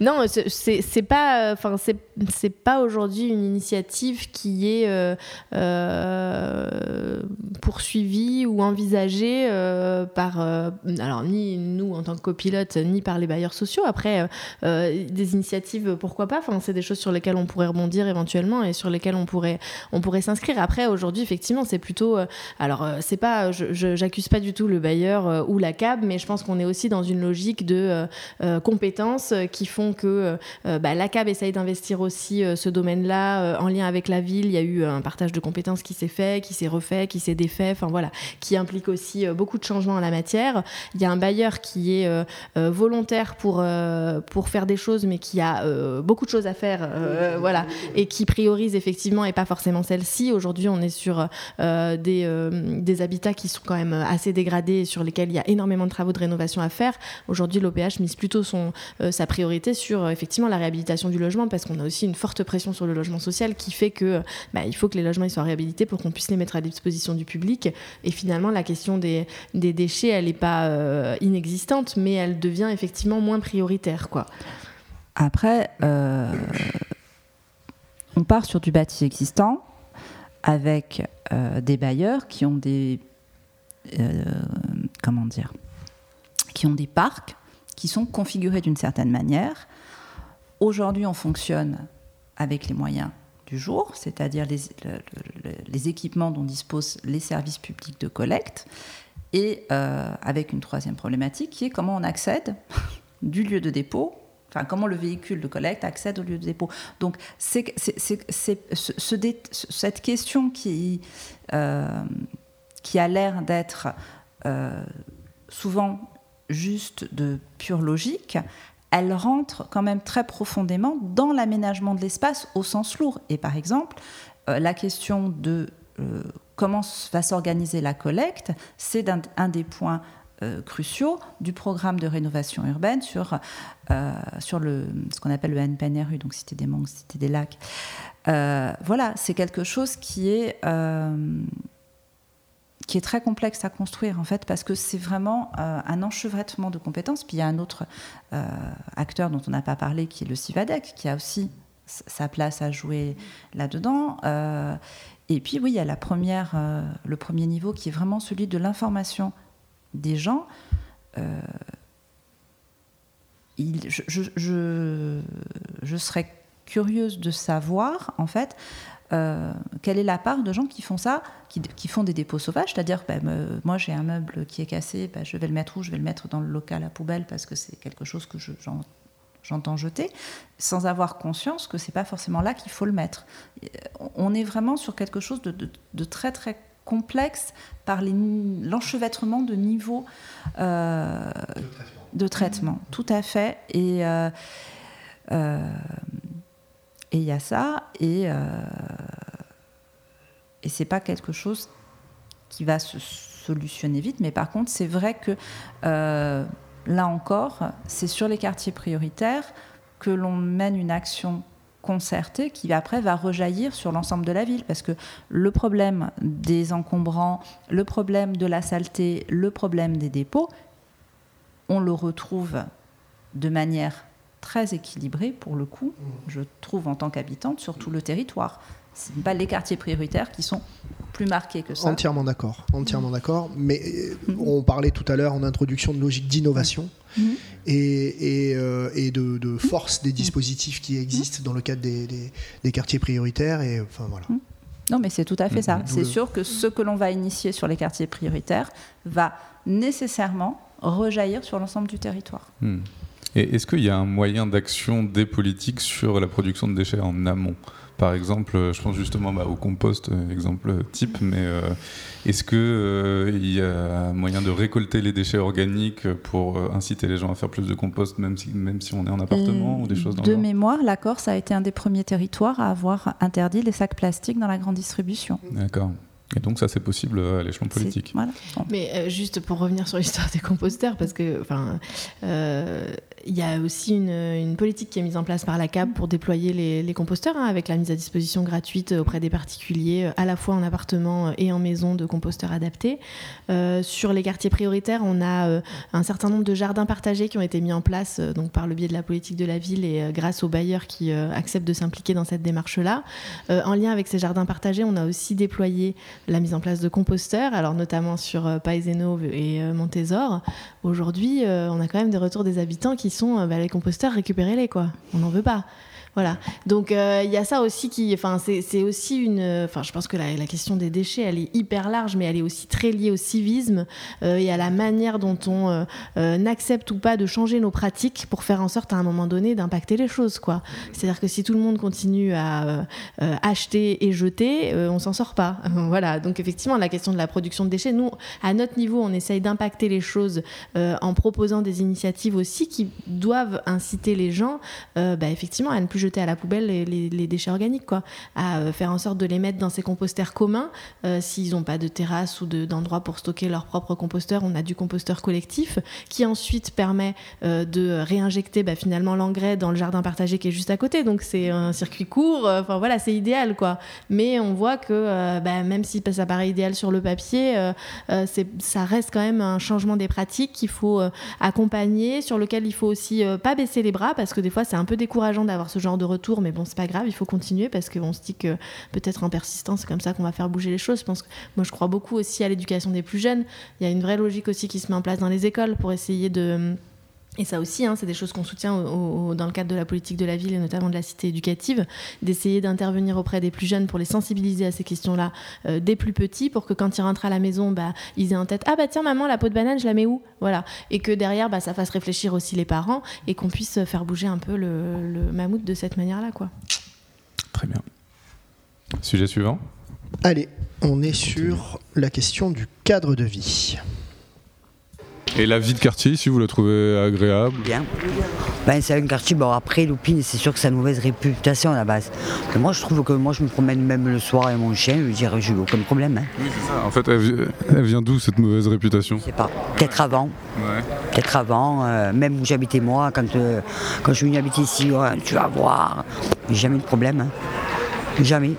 (laughs) non, c'est pas, enfin, c'est pas aujourd'hui une initiative qui est poursuivie ou envisagée par, alors ni nous en tant que copilote, ni par les bailleurs sociaux. Après, des initiatives, pourquoi pas Enfin, c'est des choses sur lesquelles on pourrait rebondir éventuellement et sur lesquelles on pourrait, on pourrait s'inscrire. Après, aujourd'hui, effectivement, c'est plutôt, alors, c'est pas, j'accuse pas du tout le bailleur euh, ou la CAB, mais je pense qu'on est aussi dans une logique de euh, euh, compétences qui font que bah, la CAB essaye d'investir aussi ce domaine-là en lien avec la ville. Il y a eu un partage de compétences qui s'est fait, qui s'est refait, qui s'est défait, enfin voilà, qui implique aussi beaucoup de changements en la matière. Il y a un bailleur qui est volontaire pour, pour faire des choses, mais qui a beaucoup de choses à faire, voilà, et qui priorise effectivement et pas forcément celle-ci. Aujourd'hui, on est sur des, des habitats qui sont quand même assez dégradés sur lesquels il y a énormément de travaux de rénovation à faire. Aujourd'hui, l'OPH mise plutôt son, euh, sa priorité sur euh, effectivement la réhabilitation du logement parce qu'on a aussi une forte pression sur le logement social qui fait que bah, il faut que les logements soient réhabilités pour qu'on puisse les mettre à disposition du public. Et finalement, la question des, des déchets, elle n'est pas euh, inexistante, mais elle devient effectivement moins prioritaire. Après, on part sur du bâti existant avec des bailleurs qui ont des euh, comment dire, qui ont des parcs qui sont configurés d'une certaine manière. Aujourd'hui, on fonctionne avec les moyens du jour, c'est-à-dire les, les, équipements dont disposent les services publics de collecte, et euh, avec une troisième problématique qui est comment on accède (laughs) du lieu de dépôt, enfin comment le véhicule de collecte accède au lieu de dépôt. Donc c'est cette question qui, euh, qui a l'air d'être euh, souvent juste de pure logique, elle rentre quand même très profondément dans l'aménagement de l'espace au sens lourd. Et par exemple, euh, la question de euh, comment va s'organiser la collecte, c'est un, des points cruciaux du programme de rénovation urbaine sur, sur le, ce qu'on appelle le NPNRU, donc Cité des Monts, Cité des Lacs. voilà, c'est quelque chose qui est qui est très complexe à construire en fait parce que c'est vraiment euh, un enchevêtrement de compétences. Puis il y a un autre euh, acteur dont on n'a pas parlé qui est le CIVADEC qui a aussi sa place à jouer là-dedans. Euh, Et puis oui, il y a la première, le premier niveau qui est vraiment celui de l'information des gens. je, je, serais curieuse de savoir, en fait, euh, quelle est la part de gens qui font ça, qui, font des dépôts sauvages, c'est-à-dire, ben, moi j'ai un meuble qui est cassé, ben, je vais le mettre où? Je vais le mettre dans le local à poubelle parce que c'est quelque chose que j'entends jeter, sans avoir conscience que c'est pas forcément là qu'il faut le mettre. On est vraiment sur quelque chose de, très très complexe par l'enchevêtrement de niveaux euh, de traitement. Tout à fait. Et euh, et il y a ça, et, euh, et c'est pas quelque chose qui va se solutionner vite, mais par contre, c'est vrai que euh, là encore, c'est sur les quartiers prioritaires que l'on mène une action concertée qui après va rejaillir sur l'ensemble de la ville. Parce que le problème des encombrants, le problème de la saleté, le problème des dépôts, on le retrouve de manière très équilibré pour le coup, je trouve en tant qu'habitante, sur tout le territoire. Ce pas les quartiers prioritaires qui sont plus marqués que ça. Entièrement d'accord, entièrement d'accord. Mais euh, on parlait tout à l'heure en introduction de logique d'innovation mm-hmm. et, euh, et, de, de, force des dispositifs qui existent dans le cadre des, des, quartiers prioritaires. Et enfin voilà. Mm. Non, mais c'est tout à fait ça. Mm-hmm. C'est sûr que ce que l'on va initier sur les quartiers prioritaires va nécessairement rejaillir sur l'ensemble du territoire. Et est-ce qu'il y a un moyen d'action des politiques sur la production de déchets en amont? Par exemple, je pense justement bah, au compost, euh, exemple type, mais euh, est-ce qu'il euh, y a moyen de récolter les déchets organiques pour inciter les gens à faire plus de compost, même si, même si on est en appartement ou des choses dans De mémoire, la Corse a été un des premiers territoires à avoir interdit les sacs plastiques dans la grande distribution. D'accord. Et donc ça c'est possible à l'échelon politique. Mais juste pour revenir sur l'histoire des composteurs, parce que enfin, il y a aussi une, politique qui est mise en place par la CAB pour déployer les, composteurs, hein, avec la mise à disposition gratuite auprès des particuliers, euh, à la fois en appartement et en maison, de composteurs adaptés. Euh, sur les quartiers prioritaires, on a euh, un certain nombre de jardins partagés qui ont été mis en place donc par le biais de la politique de la ville et grâce aux bailleurs qui acceptent de s'impliquer dans cette démarche-là. en lien avec ces jardins partagés, on a aussi déployé la mise en place de composteurs, alors notamment sur Paeseno et Montésor. Aujourd'hui, on a quand même des retours des habitants qui sont euh, bah, les composteurs, récupérez-les, quoi. On n'en veut pas. Voilà. Donc euh, il y a ça aussi qui, enfin c'est aussi une, enfin je pense que la, question des déchets elle est hyper large, mais elle est aussi très liée au civisme euh, et à la manière dont on n'accepte ou pas de changer nos pratiques pour faire en sorte à un moment donné d'impacter les choses quoi. C'est-à-dire que si tout le monde continue à acheter et jeter, on s'en sort pas. (laughs) voilà. Donc effectivement la question de la production de déchets, nous à notre niveau on essaye d'impacter les choses en proposant des initiatives aussi qui doivent inciter les gens, bah, effectivement à ne plus jeter à la poubelle les, déchets organiques, quoi. À euh, faire en sorte de les mettre dans ces composteurs communs. Euh, s'ils n'ont pas de terrasse ou d'endroit pour stocker leur propre composteur, on a du composteur collectif qui ensuite permet euh, de réinjecter bah, finalement l'engrais dans le jardin partagé qui est juste à côté. Donc c'est un circuit court. Enfin voilà, c'est idéal, quoi. Mais on voit que bah, même si ça paraît idéal sur le papier, ça reste quand même un changement des pratiques qu'il faut accompagner, sur lequel il faut aussi pas baisser les bras parce que des fois c'est un peu décourageant d'avoir ce genre de retour, mais bon, c'est pas grave, il faut continuer parce qu'on se dit que peut-être en persistant, c'est comme ça qu'on va faire bouger les choses. Je pense que moi, je crois beaucoup aussi à l'éducation des plus jeunes. Il y a une vraie logique aussi qui se met en place dans les écoles pour essayer de et ça aussi, hein, c'est des choses qu'on soutient dans le cadre de la politique de la ville et notamment de la cité éducative, d'essayer d'intervenir auprès des plus jeunes pour les sensibiliser à ces questions-là euh, des plus petits, pour que quand ils rentrent à la maison, bah, ils aient en tête ah bah tiens maman la peau de banane je la mets où? Voilà et que derrière bah, ça fasse réfléchir aussi les parents et qu'on puisse faire bouger un peu le, le mammouth de cette manière-là quoi. Très bien. Sujet suivant. Allez, on est sur la question du cadre de vie. Et la vie de quartier, si vous la trouvez agréable Bien. Ben, c'est un quartier, bon après Loupine, c'est sûr que ça a une mauvaise réputation à la base. Mais moi je trouve que moi je me promène même le soir avec mon chien, je veux dire, j'ai aucun problème. Hein. Oui, c'est ça. En fait, elle, vient d'où cette mauvaise réputation Je sais pas. Peut-être avant. Ouais. Peut-être avant, euh, même où j'habitais moi, quand, euh, quand je suis venu habiter ici, tu vas voir. Jamais de problème. Hein. Jamais.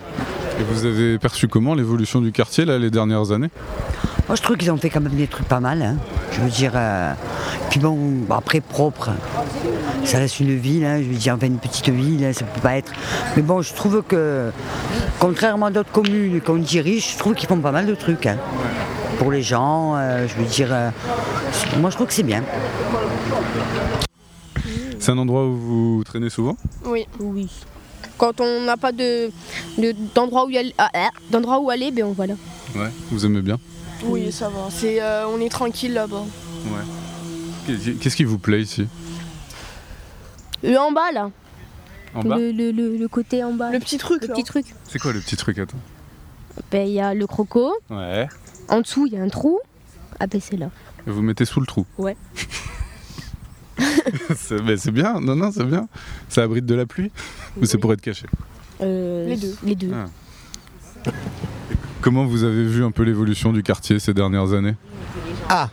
Et vous avez perçu comment l'évolution du quartier là, les dernières années? Moi je trouve qu'ils ont fait quand même des trucs pas mal. Hein. Je veux dire, euh, puis bon, après propre, ça reste une ville, hein, je veux dire, enfin une petite ville, hein, ça peut pas être. Mais bon, je trouve que, contrairement à d'autres communes qu'on dirige, je trouve qu'ils font pas mal de trucs. hein. Pour les gens, euh, je veux dire, euh, moi je trouve que c'est bien. C'est un endroit où vous traînez souvent? Oui. Oui. Quand on n'a pas de, de- d'endroit où, y aller, ah, ah, d'endroit où aller, ben on va là. Ouais. Vous aimez bien Oui, ça va. C'est, euh, on est tranquille là-bas. Ouais. Qu'est- Qu'est-ce qui vous plaît ici Le en bas là. En bas le, le- le- le côté en bas. Le petit truc. Le petit truc. C'est quoi le petit truc Attends. Ben il y a le croco. Ouais. En dessous il y a un trou. Ah ben c'est là. Et Vous mettez sous le trou. Ouais. (laughs) c'est mais c'est bien, non, non, c'est bien. Ça abrite de la pluie Ou c'est pour être caché les deux. Les deux. Ah. Comment vous avez vu un peu l'évolution du quartier ces dernières années Ah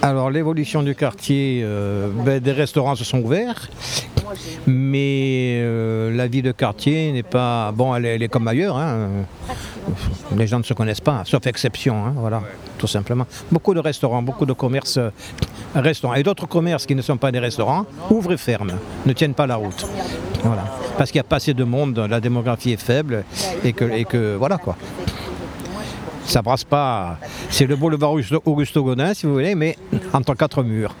Alors l'évolution du quartier, euh, ben, des restaurants se sont ouverts, mais euh, la vie de quartier n'est pas... Bon, elle est, elle est comme ailleurs, hein. Les gens ne se connaissent pas, sauf exception, hein, voilà, tout simplement. Beaucoup de restaurants, beaucoup de commerces euh, restaurants, et d'autres commerces qui ne sont pas des restaurants, ouvrent et ferment, ne tiennent pas la route. Voilà. Parce qu'il n'y a pas assez de monde, la démographie est faible, et que, et que voilà quoi ça brasse pas. C'est le boulevard Augusto- Augusto Godin, si vous voulez, mais entre quatre murs.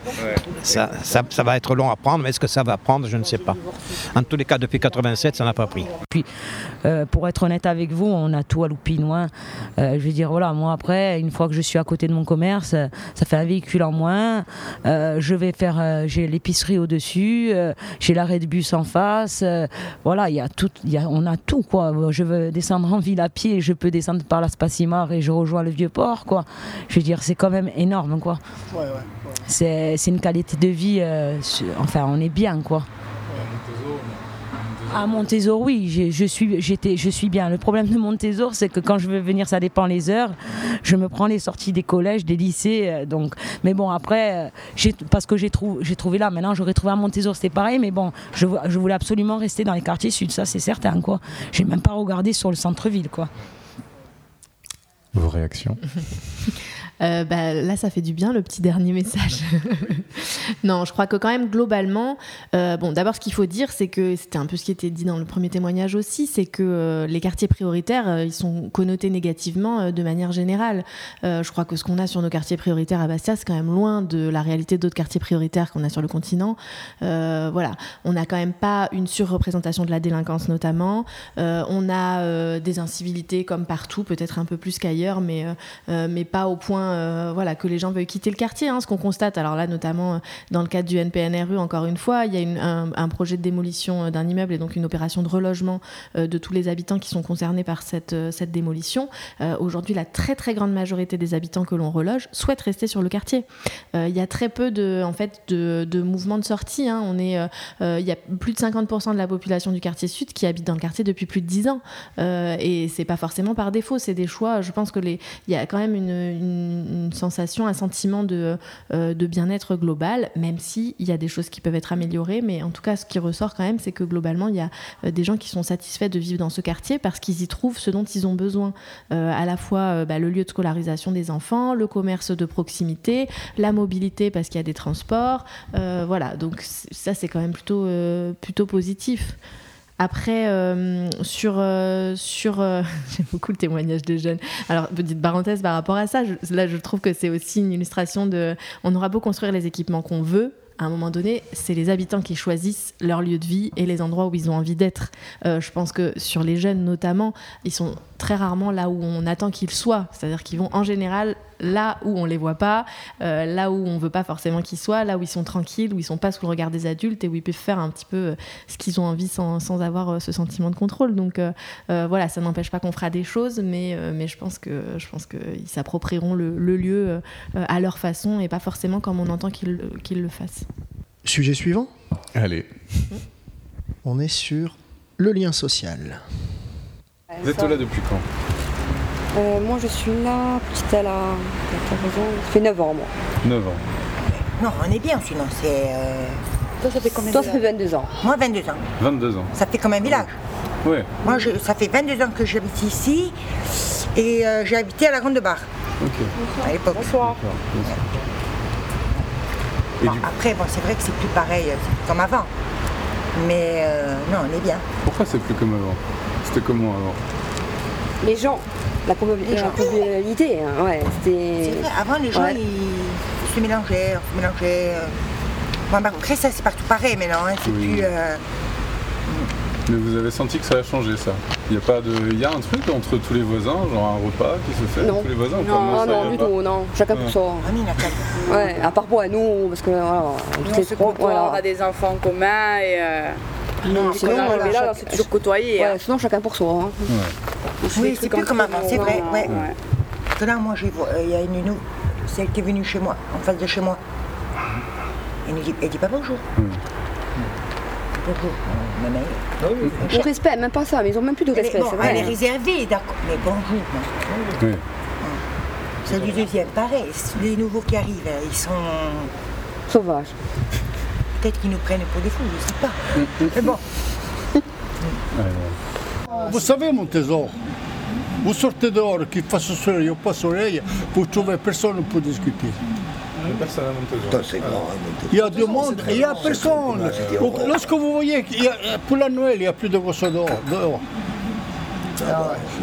Ça, ça- ça va être long à prendre, mais est-ce que ça va prendre Je ne sais pas. En tous les cas, depuis 87, ça n'a pas pris. Puis, euh, pour être honnête avec vous, on a tout à Loupinois. Euh, je veux dire, voilà, moi après, une fois que je suis à côté de mon commerce, euh, ça fait un véhicule en moins. Euh, je vais faire, euh, j'ai l'épicerie au-dessus, euh, j'ai l'arrêt de bus en face. euh, voilà, il y a tout, il y a, on a tout quoi. Je veux descendre en ville à pied, je peux descendre par la Spacimar et je rejoins le vieux port quoi. Je veux dire, c'est quand même énorme quoi. C'est c'est une qualité de vie, euh, enfin, on est bien quoi. À Montésor, oui, je suis, j'étais, je suis bien. Le problème de Montésor, c'est que quand je veux venir, ça dépend les heures. Je me prends les sorties des collèges, des lycées. euh, donc, mais bon, après, euh, j'ai- parce que j'ai trouvé, j'ai trouvé là. Maintenant, j'aurais trouvé à Montésor, c'était pareil. Mais bon, je, je voulais absolument rester dans les quartiers sud, ça c'est certain, quoi. J'ai même pas regardé sur le centre-ville, quoi. Vos réactions (laughs) Euh, bah, là, ça fait du bien le petit dernier message. (laughs) non, je crois que quand même globalement, euh, bon, d'abord ce qu'il faut dire, c'est que c'était un peu ce qui était dit dans le premier témoignage aussi, c'est que euh, les quartiers prioritaires, ils sont connotés négativement de manière générale. Je crois que ce qu'on a sur nos quartiers prioritaires à Bastia, c'est quand même loin de la réalité d'autres quartiers prioritaires qu'on a sur le continent. Voilà, on n'a quand même pas une surreprésentation de la délinquance notamment. On a des incivilités comme partout, peut-être un peu plus qu'ailleurs, mais, mais pas au point euh, voilà, que les gens veulent quitter le quartier. hein, ce qu'on constate, alors là notamment euh, dans le cadre du NPNRU, encore une fois, il y a un, projet de démolition euh, d'un immeuble et donc une opération de relogement de tous les habitants qui sont concernés par cette, cette démolition. Aujourd'hui, la très très grande majorité des habitants que l'on reloge souhaitent rester sur le quartier. Il y a très peu de, en fait, de, de mouvements de sortie. hein. On est, il y a plus de 50% de la population du quartier sud qui habite dans le quartier depuis plus de 10 ans. Et c'est pas forcément par défaut, c'est des choix. Je pense que les, il y a quand même une- une sensation, un sentiment de, euh, de bien-être global, même si il y a des choses qui peuvent être améliorées. Mais en tout cas, ce qui ressort quand même, c'est que globalement, il y a euh, des gens qui sont satisfaits de vivre dans ce quartier parce qu'ils y trouvent ce dont ils ont besoin. Euh, à la fois bah, le lieu de scolarisation des enfants, le commerce de proximité, la mobilité parce qu'il y a des transports. Voilà, donc ça, c'est quand même plutôt, plutôt positif. Après, euh, sur, euh, sur euh, (laughs) j'aime beaucoup le témoignage des jeunes. Alors, petite parenthèse par rapport à ça, là, je trouve que c'est aussi une illustration de. On aura beau construire les équipements qu'on veut. À un moment donné, c'est les habitants qui choisissent leur lieu de vie et les endroits où ils ont envie d'être. Je pense que sur les jeunes notamment, ils sont très rarement là où on attend qu'ils soient. C'est-à-dire qu'ils vont en général là où on les voit pas, euh, là où on veut pas forcément qu'ils soient, là où ils sont tranquilles, où ils sont pas sous le regard des adultes et où ils peuvent faire un petit peu euh, ce qu'ils ont envie sans, sans avoir euh, ce sentiment de contrôle. Donc euh, euh, voilà, ça n'empêche pas qu'on fera des choses, mais, euh, mais je pense que je pense qu'ils s'approprieront le, le lieu à leur façon et pas forcément comme on entend qu'ils le- qu'ils le fassent. Sujet suivant Allez. On est sur le lien social. Vous êtes là depuis quand? Euh, moi, je suis là, petite, elle a. t'as raison, ça fait 9 ans, moi. 9 ans. Non, on est bien sinon, c'est. euh, Toi, ça fait combien Toi, ça fait 22 ans. Moi, 22 ans. 22 ans. Ça fait comme un village. Ouais. Moi, je- ça fait 22 ans que j'habite ici et euh, j'ai habité à la Grande Barre Ok. à l'époque. Bonsoir. Après, bon, c'est vrai que c'est plus pareil, c'est plus comme avant. Mais euh, non, on est bien. Pourquoi c'est plus comme avant? C'était comment avant Les gens, la convivialité, hein, ouais, c'était... C'est vrai, avant les gens, ils se mélangeaient, on se mélangeait. euh. Bon, bah, après, ça, c'est partout pareil maintenant, hein, c'est Oui. plus... euh, Mais vous avez senti que ça a changé ça Il y a pas de, il y a un truc entre tous les voisins, genre un repas qui se fait Non. tous les voisins pas Non, ça, non, du pas tout, non. Chacun pour Ouais. soi. Ouais, à part pour nous, parce que voilà, on On trop. côtoie, Voilà. on a des enfants en commun et euh, Non, dès sinon, voilà, là, on chaque- s'est toujours côtoyé. Ouais, hein. sinon chacun pour soi. hein. On fait Oui, c'est plus comme avant, c'est vrai. voilà. Ouais. Que là, moi, euh, il y a une nou, celle qui est venue chez moi, en face de chez moi. Elle ne dit, elle dit pas bonjour. Bonjour. Elle. Au respect, même pas ça, mais ils ont même plus de respect, bon, c'est vrai. elle est hein. réservée, d'accord. Mais bonjour. Oui. C'est du deuxième, pareil. Les nouveaux qui arrivent, euh, ils sont. Sauvages. Peut-être qu'ils nous prennent pour des fous, je sais pas. Mais bon. (laughs) Vous savez, mon trésor, vous sortez dehors, qu'il fasse soleil ou pas soleil, vous trouvez personne pour discuter. Personne à Montezor. Il y a du monde, il n'y a personne. Lorsque vous voyez qu'il y a, pour la Noël, il n'y a plus de gosses dehors. dehors.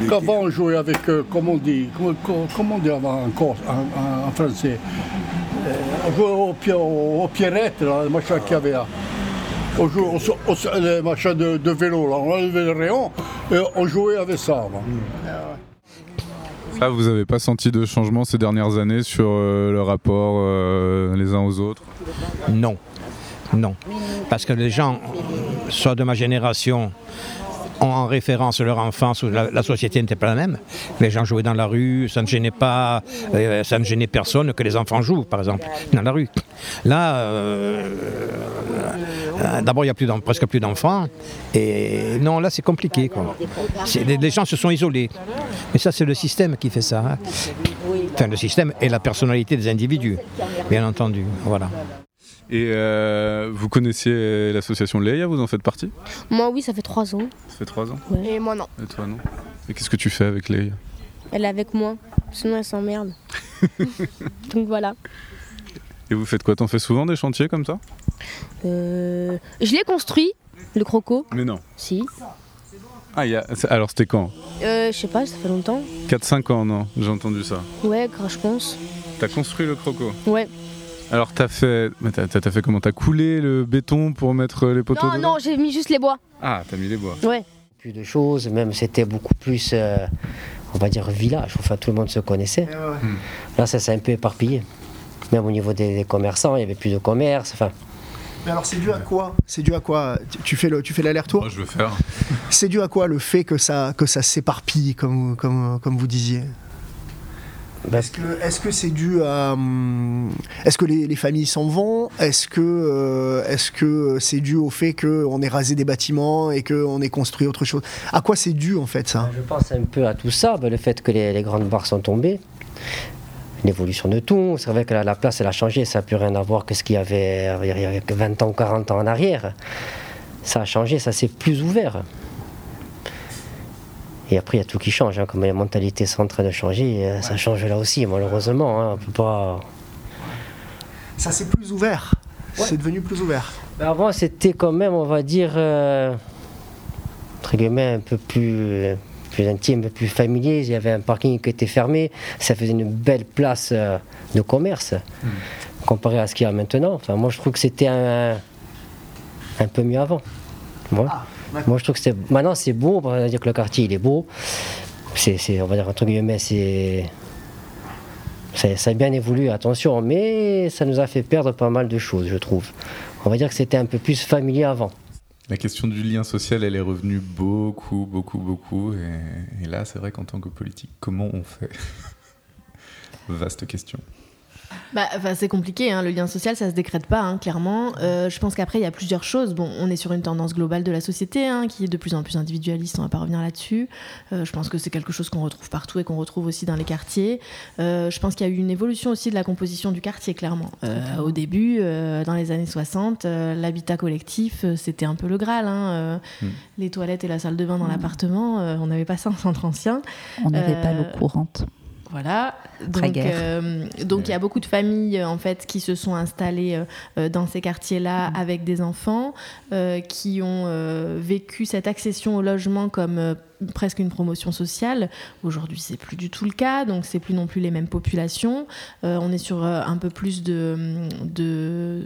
Qu'avant, on jouait avec, euh, comment on dit, comment, comment- comment on dit avant en, Corse, en, en- en français Euh, On jouait au, pi- au, au pierrette, là, le machin qu'il y avait là. On jouait au, au- les machins de, de vélo, là. on enlevait le rayon et on jouait avec ça. avant. Ah, vous avez pas senti de changement ces dernières années sur euh, le rapport euh, les uns aux autres? Non. Non. Parce que les gens, soit de ma génération, en référence leur enfance la, société n'était pas la même. Les gens jouaient dans la rue, ça ne gênait pas, euh, ça ne gênait personne que les enfants jouent, par exemple, dans la rue. Là, euh, euh, d'abord, il n'y a plus presque plus d'enfants. Et non, là, c'est compliqué. quoi. Les gens se sont isolés. Mais ça, c'est le système qui fait ça. hein. Enfin, le système et la personnalité des individus, bien entendu. Voilà. Et euh, vous connaissiez l'association Leia, vous en faites partie? Moi, oui, ça fait trois ans. Ça fait trois ans? Et moi, non. Et toi, non? Et qu'est-ce que tu fais avec Leia? Elle est avec moi. Sinon, elle s'emmerde. (laughs) Donc voilà. Et vous faites quoi? T'en fais souvent des chantiers comme ça? Euh, je l'ai construit, le croco. Mais non. Si. Ah, il y a... alors c'était quand? Euh, je sais pas, ça fait longtemps. 4-5 ans, non? J'ai entendu ça. Ouais, grave, je pense. T'as construit le croco? Ouais. Alors t'as fait... T'as fait comment? T'as coulé le béton pour mettre les poteaux Non, non, j'ai mis juste les bois. Ah, t'as mis les bois. Ouais. Plus de choses, même c'était beaucoup plus, euh, on va dire, village. Enfin, tout le monde se connaissait. Là, ça s'est un peu éparpillé. Même au niveau des, des commerçants, il y avait plus de commerce. Enfin, Mais alors c'est dû à quoi? C'est dû à quoi? Tu- Tu fais le, tu fais l'aller-retour? Je veux faire. C'est dû à quoi le fait que ça, que ça s'éparpille, comme, comme, comme vous disiez? Est-ce que c'est dû à hum, est-ce que les, les familles s'en vont? Est-ce que euh, que c'est dû au fait qu'on ait rasé des bâtiments et qu'on ait construit autre chose? À quoi c'est dû en fait ça? Je pense un peu à tout ça, ben, le fait que les, grandes barres sont tombées, l'évolution de tout. C'est vrai que la, la place, elle a changé. Ça n'a plus rien à voir que ce qu'il y avait il y que 20 ans, 40 ans en arrière. Ça a changé, ça s'est plus ouvert. Et après, il y a tout qui change. hein. Comme les mentalités sont en train de changer, euh, ça change là aussi, malheureusement. hein. On peut pas... Ça c'est plus ouvert. C'est devenu plus ouvert. Mais avant, c'était quand même, on va dire, euh, entre guillemets, un peu plus, plus intime, un peu plus familier. Il y avait un parking qui était fermé. Ça faisait une belle place euh, de commerce comparé à ce qu'il y a maintenant. Enfin, moi, je trouve que c'était un, un peu mieux avant. Moi, moi je trouve que. Maintenant, c'est beau. On va dire que le quartier, il est beau. C'est, on va dire, entre guillemets, c'est. Ça, a bien évolué, attention, mais ça nous a fait perdre pas mal de choses, je trouve. On va dire que c'était un peu plus familier avant. La question du lien social, elle est revenue beaucoup, beaucoup, beaucoup. Et là, c'est vrai qu'en tant que politique, comment on fait? (laughs) Vaste question. Bah, enfin, c'est compliqué, hein, le lien social, ça se décrète pas, hein, clairement. Euh, je pense qu'après, il y a plusieurs choses. Bon, on est sur une tendance globale de la société hein, qui est de plus en plus individualiste, on va pas revenir là-dessus. Euh, je pense que c'est quelque chose qu'on retrouve partout et qu'on retrouve aussi dans les quartiers. Euh, je pense qu'il y a eu une évolution aussi de la composition du quartier, clairement. Euh, au début, euh, dans les années 60, euh, l'habitat collectif, c'était un peu le Graal. hein, euh, Mm. Les toilettes et la salle de bain dans l'appartement, euh, on n'avait pas ça en centre ancien. On n'avait pas l'eau courante. Voilà. Donc, euh, donc il y a beaucoup de familles en fait qui se sont installées euh, dans ces quartiers-là mm. avec des enfants, euh, qui ont vécu cette accession au logement comme presque une promotion sociale. Aujourd'hui, c'est plus du tout le cas, donc c'est plus non plus les mêmes populations. on est sur un peu plus de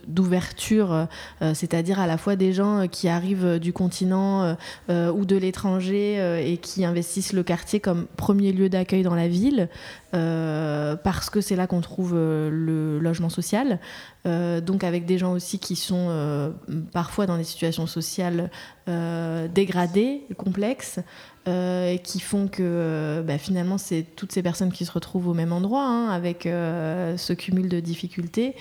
d'ouverture, c'est-à-dire à la fois des gens qui arrivent du continent ou de l'étranger et qui investissent le quartier comme premier lieu d'accueil dans la ville. Euh, parce que c'est là qu'on trouve euh, le logement social. Euh, donc avec des gens aussi qui sont parfois dans des situations sociales dégradées, complexes, euh, qui font que euh, bah, finalement c'est toutes ces personnes qui se retrouvent au même endroit hein, avec euh, ce cumul de difficultés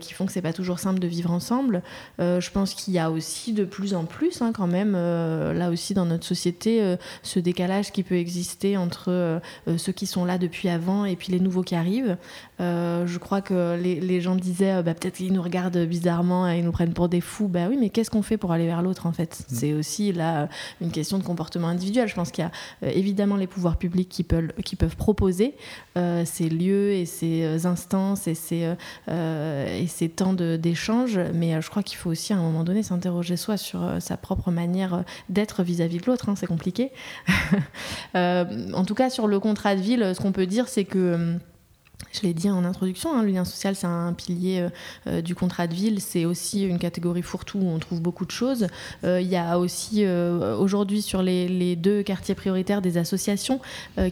qui font que c'est pas toujours simple de vivre ensemble. je pense qu'il y a aussi de plus en plus hein, quand même là aussi dans notre société ce décalage qui peut exister entre ceux qui sont là depuis avant et puis les nouveaux qui arrivent. je crois que les, gens disaient bah, peut-être qu'ils nous regardent bizarrement et ils nous prennent pour des fous. Bah oui, mais qu'est-ce qu'on fait pour aller vers l'autre en fait? Mmh. C'est aussi là une question de comportement individuel. Je pense qu'il y a euh, évidemment les pouvoirs publics qui peuvent, proposer euh, ces lieux et ces euh, instances et ces, et ces temps d'échange, mais je crois qu'il faut aussi à un moment donné s'interroger soi sur sa propre manière d'être vis-à-vis de l'autre. Hein, c'est compliqué. (laughs) en tout cas, sur le contrat de ville, ce qu'on peut dire, c'est que je l'ai dit en introduction, hein, le lien social, c'est un pilier euh, euh, du contrat de ville. C'est aussi une catégorie fourre-tout où on trouve beaucoup de choses. Euh, il y a aussi aujourd'hui sur les, deux quartiers prioritaires des associations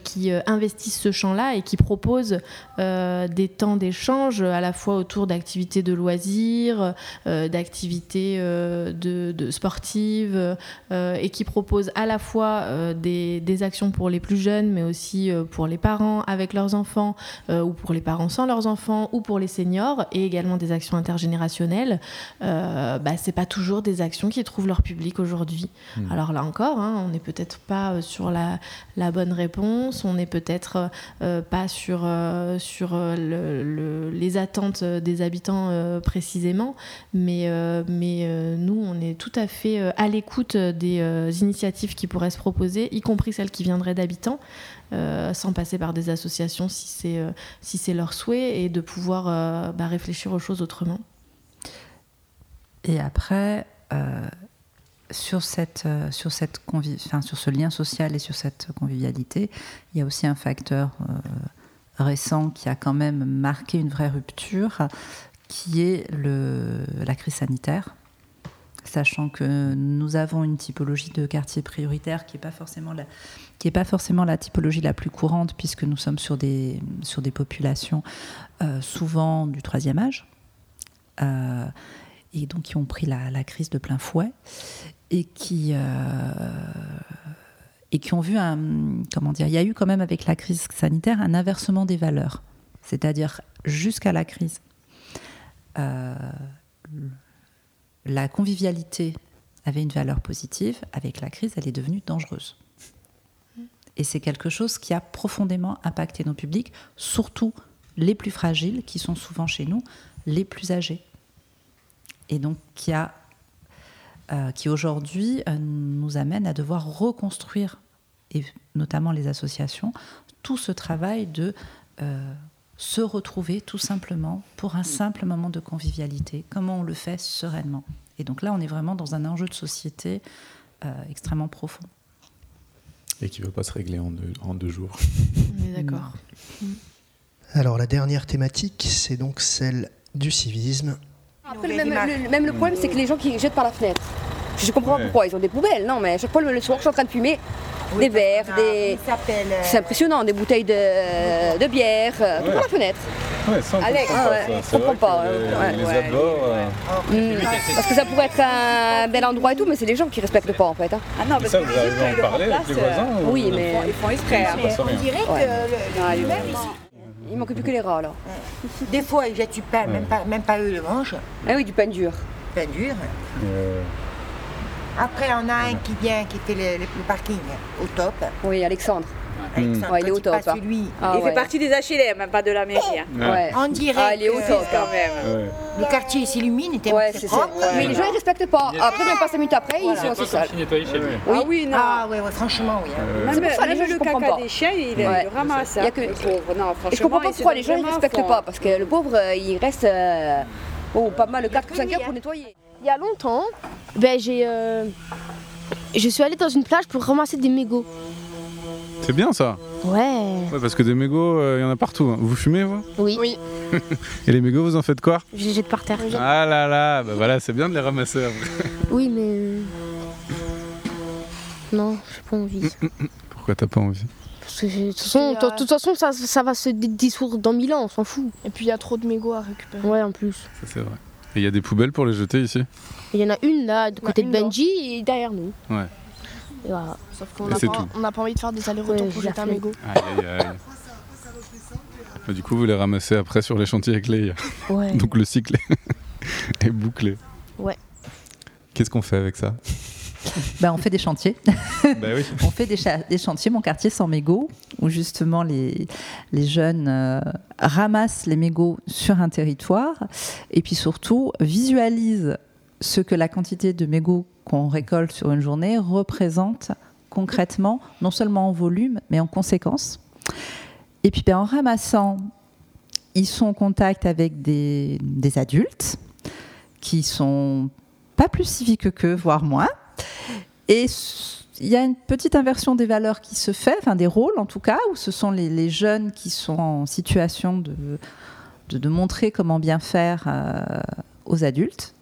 qui investissent ce champ-là et qui proposent des temps d'échange à la fois autour d'activités de loisirs, d'activités de, sportives et qui proposent à la fois des, des, actions pour les plus jeunes, mais aussi pour les parents avec leurs enfants ou pour les parents sans leurs enfants ou pour les seniors et également des actions intergénérationnelles, euh, bah, c'est pas toujours des actions qui trouvent leur public aujourd'hui. Hmm. Alors là encore, hein, on n'est peut-être pas euh, sur la, la, bonne réponse, on n'est peut-être euh, pas sur, euh, sur le, les attentes des habitants précisément, mais, mais nous, on est tout à fait à l'écoute des initiatives qui pourraient se proposer, y compris celles qui viendraient d'habitants. Euh, sans passer par des associations si c'est euh, leur souhait et de pouvoir euh, bah, réfléchir aux choses autrement. Et après, sur, ce lien social et sur cette convivialité, il y a aussi un facteur récent qui a quand même marqué une vraie rupture, qui est la crise sanitaire sachant que nous avons une typologie de quartier prioritaire qui n'est pas forcément la, typologie la plus courante, puisque nous sommes sur des, populations euh, souvent du troisième âge, euh, et donc qui ont pris la, la, crise de plein fouet, et qui, euh, et qui ont vu un. Comment dire Il y a eu quand même avec la crise sanitaire un inversement des valeurs. C'est-à-dire, jusqu'à la crise, la convivialité avait une valeur positive. Avec la crise, elle est devenue dangereuse. Et c'est quelque chose qui a profondément impacté nos publics, surtout les plus fragiles, qui sont souvent chez nous les plus âgés. Et donc qui, euh, qui aujourd'hui euh, nous amène à devoir reconstruire, et notamment les associations, tout ce travail de euh, se retrouver tout simplement pour un simple moment de convivialité. Comment on le fait sereinement? Et donc là, on est vraiment dans un enjeu de société extrêmement profond. Et qui ne va pas se régler en deux, en deux jours. On est d'accord. Mm. Alors la dernière thématique, c'est donc celle du civisme. Après, le même, le, problème, c'est que les gens qui jettent par la fenêtre. Je comprends pas pourquoi, ils ont des poubelles, non, mais à chaque fois le soir, je suis en train de fumer des verres, des. Euh, c'est impressionnant, des bouteilles de, de bière, euh, tout par la fenêtre. Ouais, ça, on Alex, ah pas. Les, euh. Parce que ça pourrait être un bel endroit et tout, mais c'est les gens qui respectent pas en fait. Hein. Ah non, parce ça, vous arrivez à en parler avec les voisins Oui, mais ils font exprès. Hein. On dirait que le, il manque plus que les rats là. (laughs) Des fois ils jettent du pain, même, pas, même pas eux le mangent. Ah oui, du pain dur. Pain dur. Après, on a un qui vient, qui fait le, parking au top. Oui, Alexandre. Mmh. Ouais, il est au top. Pas celui. Ah, il ouais. fait partie des HLM, même pas de la mairie. Hein. Ouais. On dirait. Ah, il est au top quand même. Le quartier s'illumine, était ouais, c'est propre. Mais les gens ils respectent pas. Après, même pas 5 minutes après, ils sont aussi sales. Oui. Ah oui, non. Ah ouais, franchement, oui. Même, le caca des chiens, il le ramasse. Il y a que le pauvre. Non, franchement. Je comprends pas pourquoi les gens ils respectent pas, parce que le pauvre, il reste oh, pas mal 4 ou 5 heures pour nettoyer. Il y a longtemps, ben j'ai je suis allée dans une plage pour ramasser des mégots. C'est bien ça Ouais. Ouais, parce que des mégots, il y en a partout. hein. Vous fumez, vous? Oui. Oui. (laughs) Et les mégots, vous en faites quoi? Je les jette par terre. Ah là là, bah voilà, c'est bien de les ramasser après. (laughs) Oui, mais. Non, j'ai pas envie. Pourquoi t'as pas envie? Parce que j'ai- de toute façon, de toute façon, ça, ça va se dé- dissoudre dans mille ans, on s'en fout. Et puis il y a trop de mégots à récupérer. Ouais, en plus. Ça, c'est vrai. Et il y a des poubelles pour les jeter ici Il y en a une là, de côté de Benji et derrière nous. Ouais. Et voilà. Sauf qu'on n'a pas, tout. on n'a pas envie de faire des allers-retours Ouais, pour j'ai jeter un mégot. Aïe aïe aïe. Bah, du coup, vous les ramassez après sur les chantiers avec les. Ouais. (laughs) Donc le cycle (laughs) est bouclé. Ouais. Qu'est-ce qu'on fait avec ça? Ben, on fait des chantiers. Bah oui. (laughs) on fait des chantiers, mon quartier sans mégots, où justement les, les jeunes euh, ramassent les mégots sur un territoire et puis surtout visualisent ce que la quantité de mégots qu'on récolte sur une journée représente concrètement, non seulement en volume, mais en conséquence. Et puis ben, en ramassant, ils sont en contact avec des, des adultes qui sont pas plus civiques qu'eux, voire moins. Et il y a une petite inversion des valeurs qui se fait, enfin des rôles en tout cas, où ce sont les, jeunes qui sont en situation de, de, montrer comment bien faire euh, aux adultes.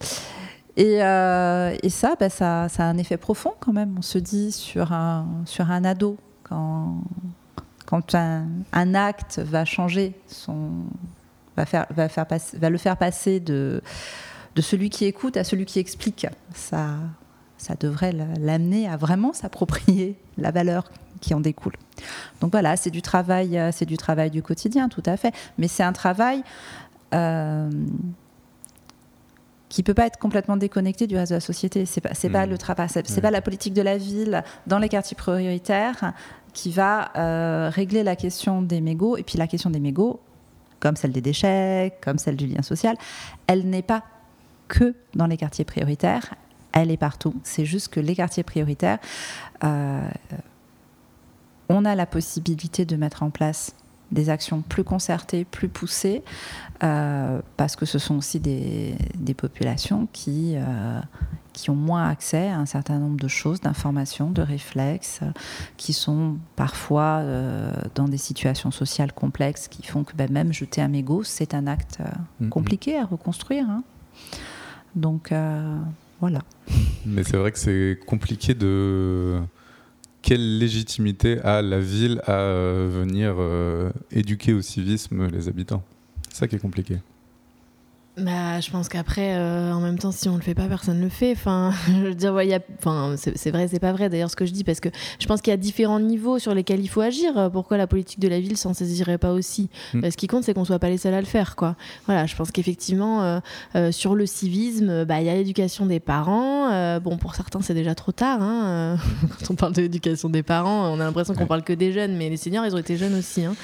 Et, euh, bah, ça, ça a un effet profond quand même, on se dit, sur un, sur un ado. Quand, quand un, un acte va changer, son, va, faire, va, faire va le faire passer de, de celui qui écoute à celui qui explique, ça, ça devrait la- l'amener à vraiment s'approprier (laughs) la valeur qui en découle. Donc voilà, c'est du travail, euh, c'est du travail du quotidien, tout à fait. Mais c'est un travail euh, qui peut pas être complètement déconnecté du reste de la société. C'est pas, pas Mhm. le travail, c'est pas la politique de la ville dans les quartiers prioritaires qui va euh, régler la question des mégots. Et puis la question des mégots, comme celle des déchets, comme celle du lien social, elle n'est pas que dans les quartiers prioritaires, elle est partout. C'est juste que les quartiers prioritaires, euh, on a la possibilité de mettre en place des actions plus concertées, plus poussées, euh, parce que ce sont aussi des, des populations qui, euh, qui ont moins accès à un certain nombre de choses, d'informations, de réflexes, qui sont parfois euh, dans des situations sociales complexes qui font que ben, même jeter un mégot, c'est un acte Mhm. compliqué à reconstruire. hein. Donc voilà. Mais c'est vrai que c'est compliqué de. Quelle légitimité a la ville à euh, venir euh, éduquer au civisme les habitants C'est ça qui est compliqué. Bah, je pense qu'après, euh, en même temps, si on le fait pas, personne le fait. Enfin, (laughs) je veux dire, ouais, y a- enfin, c'est vrai, c'est pas vrai d'ailleurs ce que je dis, parce que je pense qu'il y a différents niveaux sur lesquels il faut agir. Euh, Pourquoi la politique de la ville s'en saisirait pas aussi Mm. Euh, Ce qui compte, c'est qu'on soit pas les seuls à le faire, quoi. Voilà, je pense qu'effectivement, euh, euh, sur le civisme, bah, il y a l'éducation des parents. Bon, pour certains, c'est déjà trop tard. hein. (laughs) Quand on parle de l'éducation des parents, on a l'impression qu'on parle que des jeunes, mais les seniors, ils ont été jeunes aussi. hein.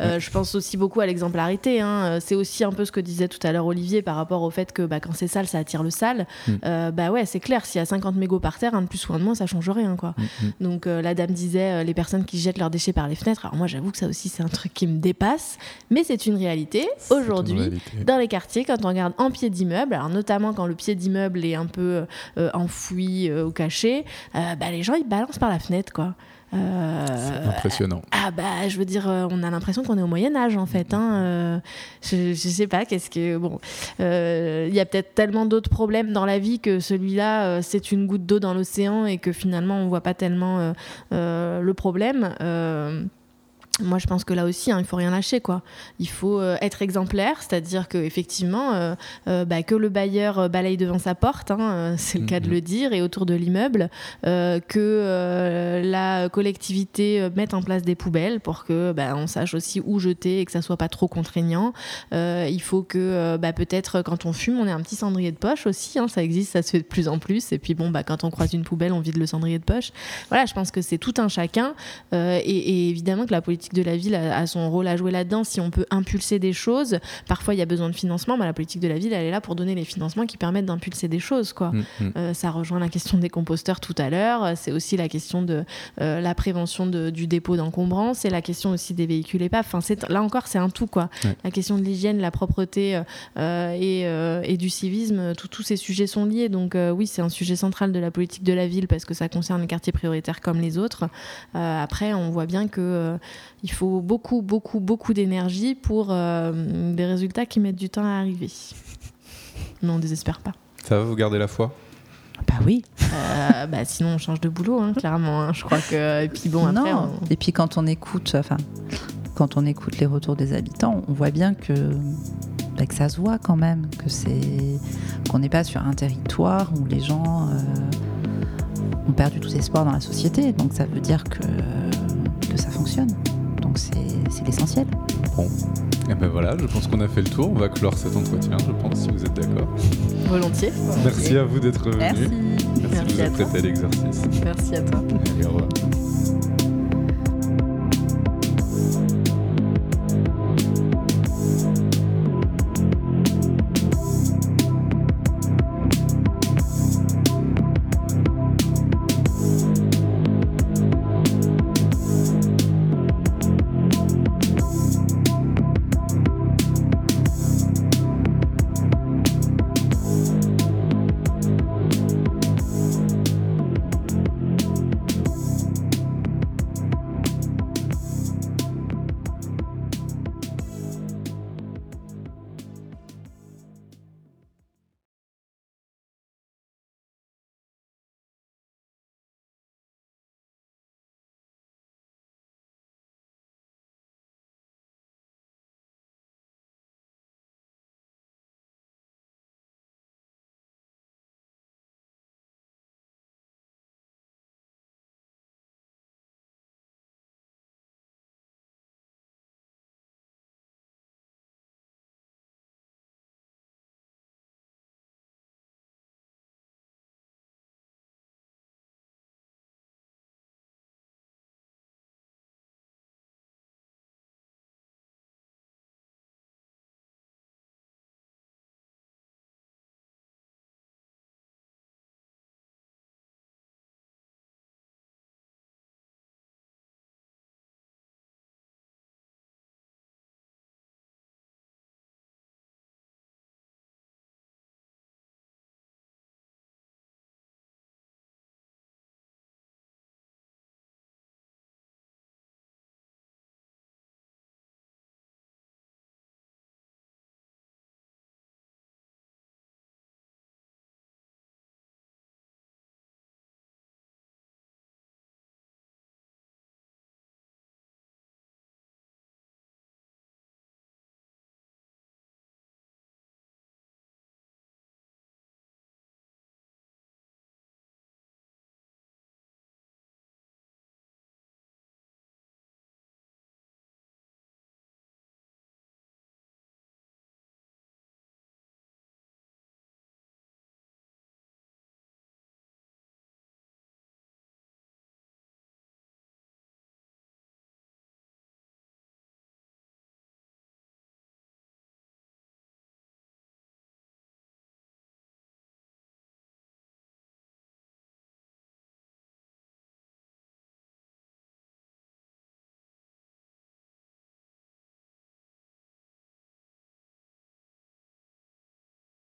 Je pense aussi beaucoup à l'exemplarité. hein. C'est aussi un peu ce que disait tout à l'heure Olivier par rapport au fait que bah, quand c'est sale, ça attire le sale. Mm. Euh, bah ouais, c'est clair. S'il y a 50 mégots par terre, un de plus ou un de moins, ça change rien, quoi. Mm, Donc euh, la dame disait euh, les personnes qui jettent leurs déchets par les fenêtres. Alors moi, j'avoue que ça aussi, c'est un truc qui me dépasse, mais c'est une réalité aujourd'hui dans les quartiers quand on regarde en pied d'immeuble. Alors notamment quand le pied d'immeuble est un peu enfoui ou caché, bah, les gens ils balancent par la fenêtre, quoi. Euh, C'est impressionnant. ah bah je veux dire euh, on a l'impression qu'on est au Moyen Âge en fait hein, euh, je, je sais pas qu'est-ce que bon euh, il y a peut-être tellement d'autres problèmes dans la vie que celui-là c'est une goutte d'eau dans l'océan et que finalement on voit pas tellement le problème moi, je pense que là aussi, hein, il faut rien lâcher, quoi. Il faut euh, être exemplaire, c'est-à-dire que effectivement, euh, euh, bah, que le bailleur balaye devant sa porte, hein, (laughs) c'est le cas de Mhm. le dire, et autour de l'immeuble, que la collectivité mette en place des poubelles pour que bah, on sache aussi où jeter et que ça soit pas trop contraignant. il faut que bah, peut-être quand on fume, on ait un petit cendrier de poche aussi. hein, ça existe, ça se fait de plus en plus. Et puis bon, bah, quand on croise une poubelle, on vide le cendrier de poche. Voilà, je pense que c'est tout un chacun, et, et évidemment que la politique de la ville a, a son rôle à jouer là-dedans. Si on peut impulser des choses, parfois il y a besoin de financement, mais la politique de la ville, elle est là pour donner les financements qui permettent d'impulser des choses. Quoi. Mm, mm. Euh, ça rejoint la question des composteurs tout à l'heure. C'est aussi la question de euh, la prévention de- du dépôt d'encombrants. C'est la question aussi des véhicules épaves. Enfin, là encore, c'est un tout. Quoi. Ouais. La question de l'hygiène, la propreté euh, et, et du civisme, tout- tous ces sujets sont liés. Donc oui, c'est un sujet central de la politique de la ville parce que ça concerne les quartiers prioritaires comme les autres. Après, on voit bien que il faut beaucoup, beaucoup, beaucoup d'énergie pour euh, des résultats qui mettent du temps à arriver. Mais on désespère pas. Ça va, vous gardez la foi? Bah oui. Euh, bah, sinon, on change de boulot, hein, clairement. hein. Je crois que. Et puis bon, après. non. on- Et puis quand on écoute, enfin, quand on écoute les retours des habitants, on voit bien que, bah, que ça se voit quand même, que c'est qu'on n'est pas sur un territoire où les gens euh, ont perdu tout espoir dans la société. Donc ça veut dire que, que ça fonctionne. Donc c'est l'essentiel. Bon. Et ben voilà, je pense qu'on a fait le tour. On va clore cet entretien, je pense, si vous êtes d'accord. Volontiers. Merci à vous d'être venus. Merci. Merci de Merci vous à être toi. prêté à l'exercice. Merci à toi. Allez, au revoir.